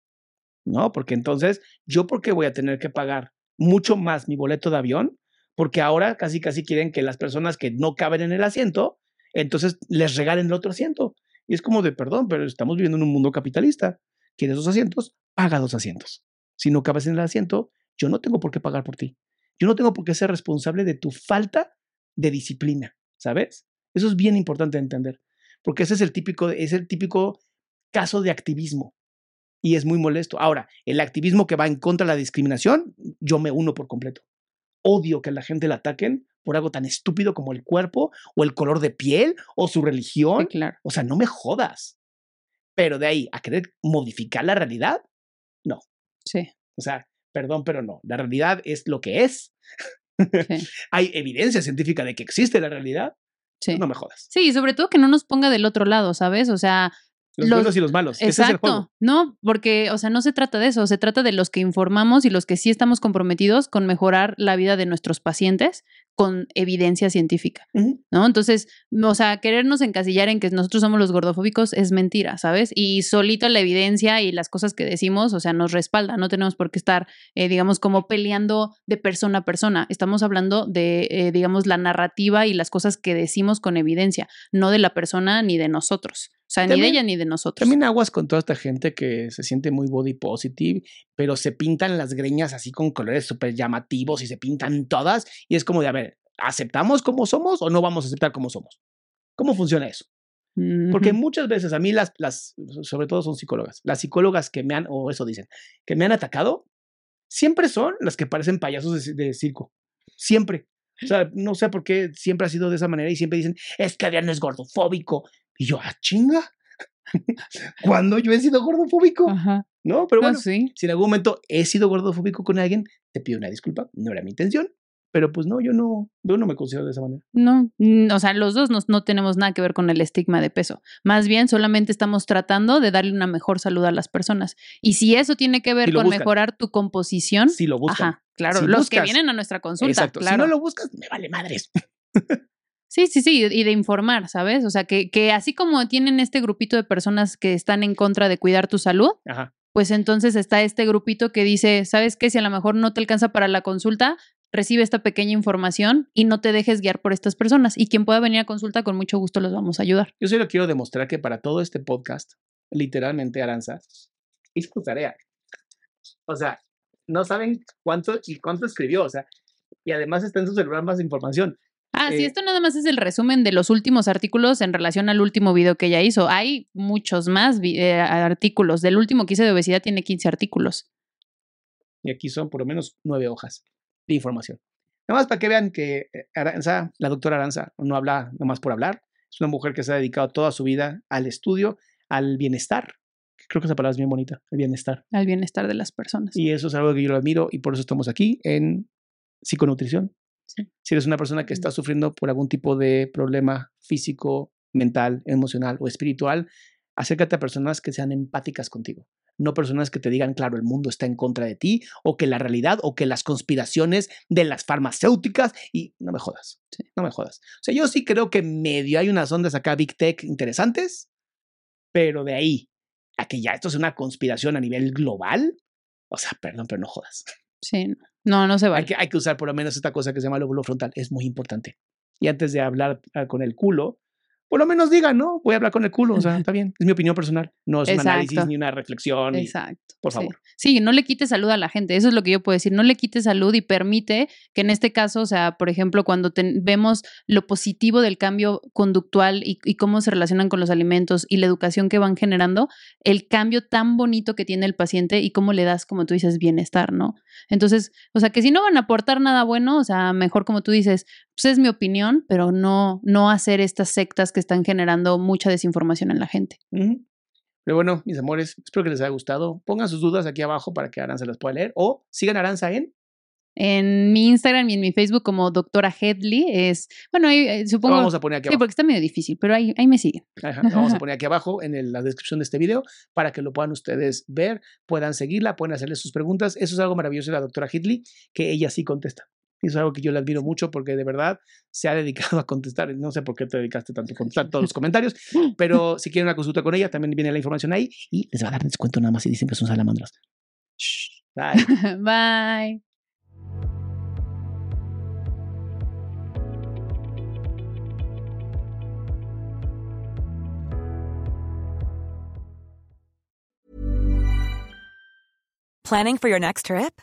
No, porque entonces yo porque voy a tener que pagar mucho más mi boleto de avión, porque ahora casi casi quieren que las personas que no caben en el asiento, entonces les regalen el otro asiento. Y es como de, perdón, pero estamos viviendo en un mundo capitalista. ¿Quieres dos asientos? Paga dos asientos. Si no cabes en el asiento, yo no tengo por qué pagar por ti. Yo no tengo por qué ser responsable de tu falta de disciplina, ¿sabes? Eso es bien importante de entender, porque ese es el típico, es el típico caso de activismo. Y es muy molesto. Ahora, el activismo que va en contra de la discriminación, yo me uno por completo. Odio que la gente la ataquen por algo tan estúpido como el cuerpo o el color de piel o su religión. claro. O sea, no me jodas. Pero de ahí a querer modificar la realidad, no. Sí. O sea, perdón, pero no. La realidad es lo que es. Sí. Hay evidencia científica de que existe la realidad. Sí. No me jodas. Sí, y sobre todo que no nos ponga del otro lado, ¿sabes? O sea, Los, Los- buenos y los malos. Ese es el Exacto. juego. No, porque, o sea, no se trata de eso, se trata de los que informamos y los que sí estamos comprometidos con mejorar la vida de nuestros pacientes con evidencia científica. ¿no? Entonces, o sea, querernos encasillar en que nosotros somos los gordofóbicos es mentira, ¿sabes? Y solita la evidencia y las cosas que decimos, o sea, nos respalda, no tenemos por qué estar, eh, digamos, como peleando de persona a persona. Estamos hablando de, eh, digamos, la narrativa y las cosas que decimos con evidencia, no de la persona ni de nosotros. O sea, ni de ella ni de nosotros. También aguas con toda esta gente que se siente muy body positive, pero se pintan las greñas así con colores súper llamativos y se pintan todas. Y es como de, a ver, ¿aceptamos como somos o no vamos a aceptar como somos? ¿Cómo funciona eso? Porque muchas veces a mí las, las, sobre todo son psicólogas, las psicólogas que me han, o eso dicen, que me han atacado, siempre son las que parecen payasos de, de circo. Siempre. O sea, no sé por qué siempre ha sido de esa manera y siempre dicen, es que Adrián es gordofóbico. Y yo, ah, chinga. ¿Cuándo yo he sido gordofóbico? Ajá. No, pero Ah, bueno, sí. si en algún momento he sido gordofóbico con alguien, te pido una disculpa, no era mi intención, pero pues no, yo no, yo no me considero de esa manera. No, o sea, los dos nos- no tenemos nada que ver con el estigma de peso. Más bien, solamente estamos tratando de darle una mejor salud a las personas. Y si eso tiene que ver Si con buscan. mejorar tu composición, Si lo buscan. ajá, claro, Si los que vienen a nuestra consulta, Exacto. claro. Si no lo buscas, me vale madres. Sí, sí, sí, y de informar, ¿sabes? O sea, que, que así como tienen este grupito de personas que están en contra de cuidar tu salud, Ajá. pues entonces está este grupito que dice, ¿sabes qué? Si a lo mejor no te alcanza para la consulta, recibe esta pequeña información y no te dejes guiar por estas personas. Y quien pueda venir a consulta, con mucho gusto los vamos a ayudar. Yo solo quiero demostrar que para todo este podcast, literalmente Aranza, hizo tu tarea. O sea, no saben cuánto y cuánto escribió, o sea, y además está en su celular más información. Ah, sí, Eh, esto nada más es el resumen de los últimos artículos en relación al último video que ella hizo. Hay muchos más eh, artículos. Del último que hice de obesidad tiene 15 artículos. Y aquí son por lo menos nueve hojas de información. Nada más para que vean que eh, Aranza, la doctora Aranza, no habla nomás por hablar. Es una mujer que se ha dedicado toda su vida al estudio, al bienestar. Creo que esa palabra es bien bonita, el bienestar. Al bienestar de las personas. Y eso es algo que yo lo admiro y por eso estamos aquí en psiconutrición. Sí. Si eres una persona que está sufriendo por algún tipo de problema físico, mental, emocional o espiritual, acércate a personas que sean empáticas contigo. No personas que te digan, claro, el mundo está en contra de ti, o que la realidad, o que las conspiraciones de las farmacéuticas, y no me jodas, Sí. no me jodas. O sea, yo sí creo que medio hay unas ondas acá, Big Tech, interesantes, pero de ahí a que ya esto es una conspiración a nivel global, o sea, perdón, pero no jodas. Sí, no. no, se Hay vale. que, hay que usar por lo menos esta cosa que se llama lóbulo frontal, es muy importante. Y antes de hablar ah, con el culo, por lo menos digan, ¿no? Voy a hablar con el culo, o sea, está bien, es mi opinión personal, no es un análisis ni una reflexión. Exacto. por favor. Sí, no le quites salud a la gente. Eso es lo que yo puedo decir. No le quites salud y permite que en este caso, o sea, por ejemplo, cuando vemos lo positivo del cambio conductual y, y cómo se relacionan con los alimentos y la educación que van generando, el cambio tan bonito que tiene el paciente y cómo le das, como tú dices, bienestar, ¿no? Entonces, o sea, que si no van a aportar nada bueno, o sea, mejor como tú dices, pues es mi opinión, pero no, no hacer estas sectas que están generando mucha desinformación en la gente. Pero bueno, mis amores, espero que les haya gustado. Pongan sus dudas aquí abajo para que Aranza las pueda leer o sigan a Aranza en. En mi Instagram y en mi Facebook como doctora Headley es, bueno, ahí, eh, Lo supongo... vamos a poner aquí Sí, abajo. porque está medio difícil, pero ahí, ahí me siguen. Ajá, lo vamos a poner aquí abajo en el- la descripción de este video para que lo puedan ustedes ver, puedan seguirla, puedan hacerle sus preguntas. Eso es algo maravilloso de la doctora Hitley, que ella sí contesta. Y Eso es algo que yo le admiro mucho porque de verdad se ha dedicado a contestar. No sé por qué te dedicaste tanto a contestar todos los comentarios, pero si quieren una consulta con ella, también viene la información ahí y les va a dar descuento nada más si dicen que son salamandras. Shh, bye. Bye. Planning for your next trip?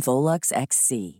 Volux XC.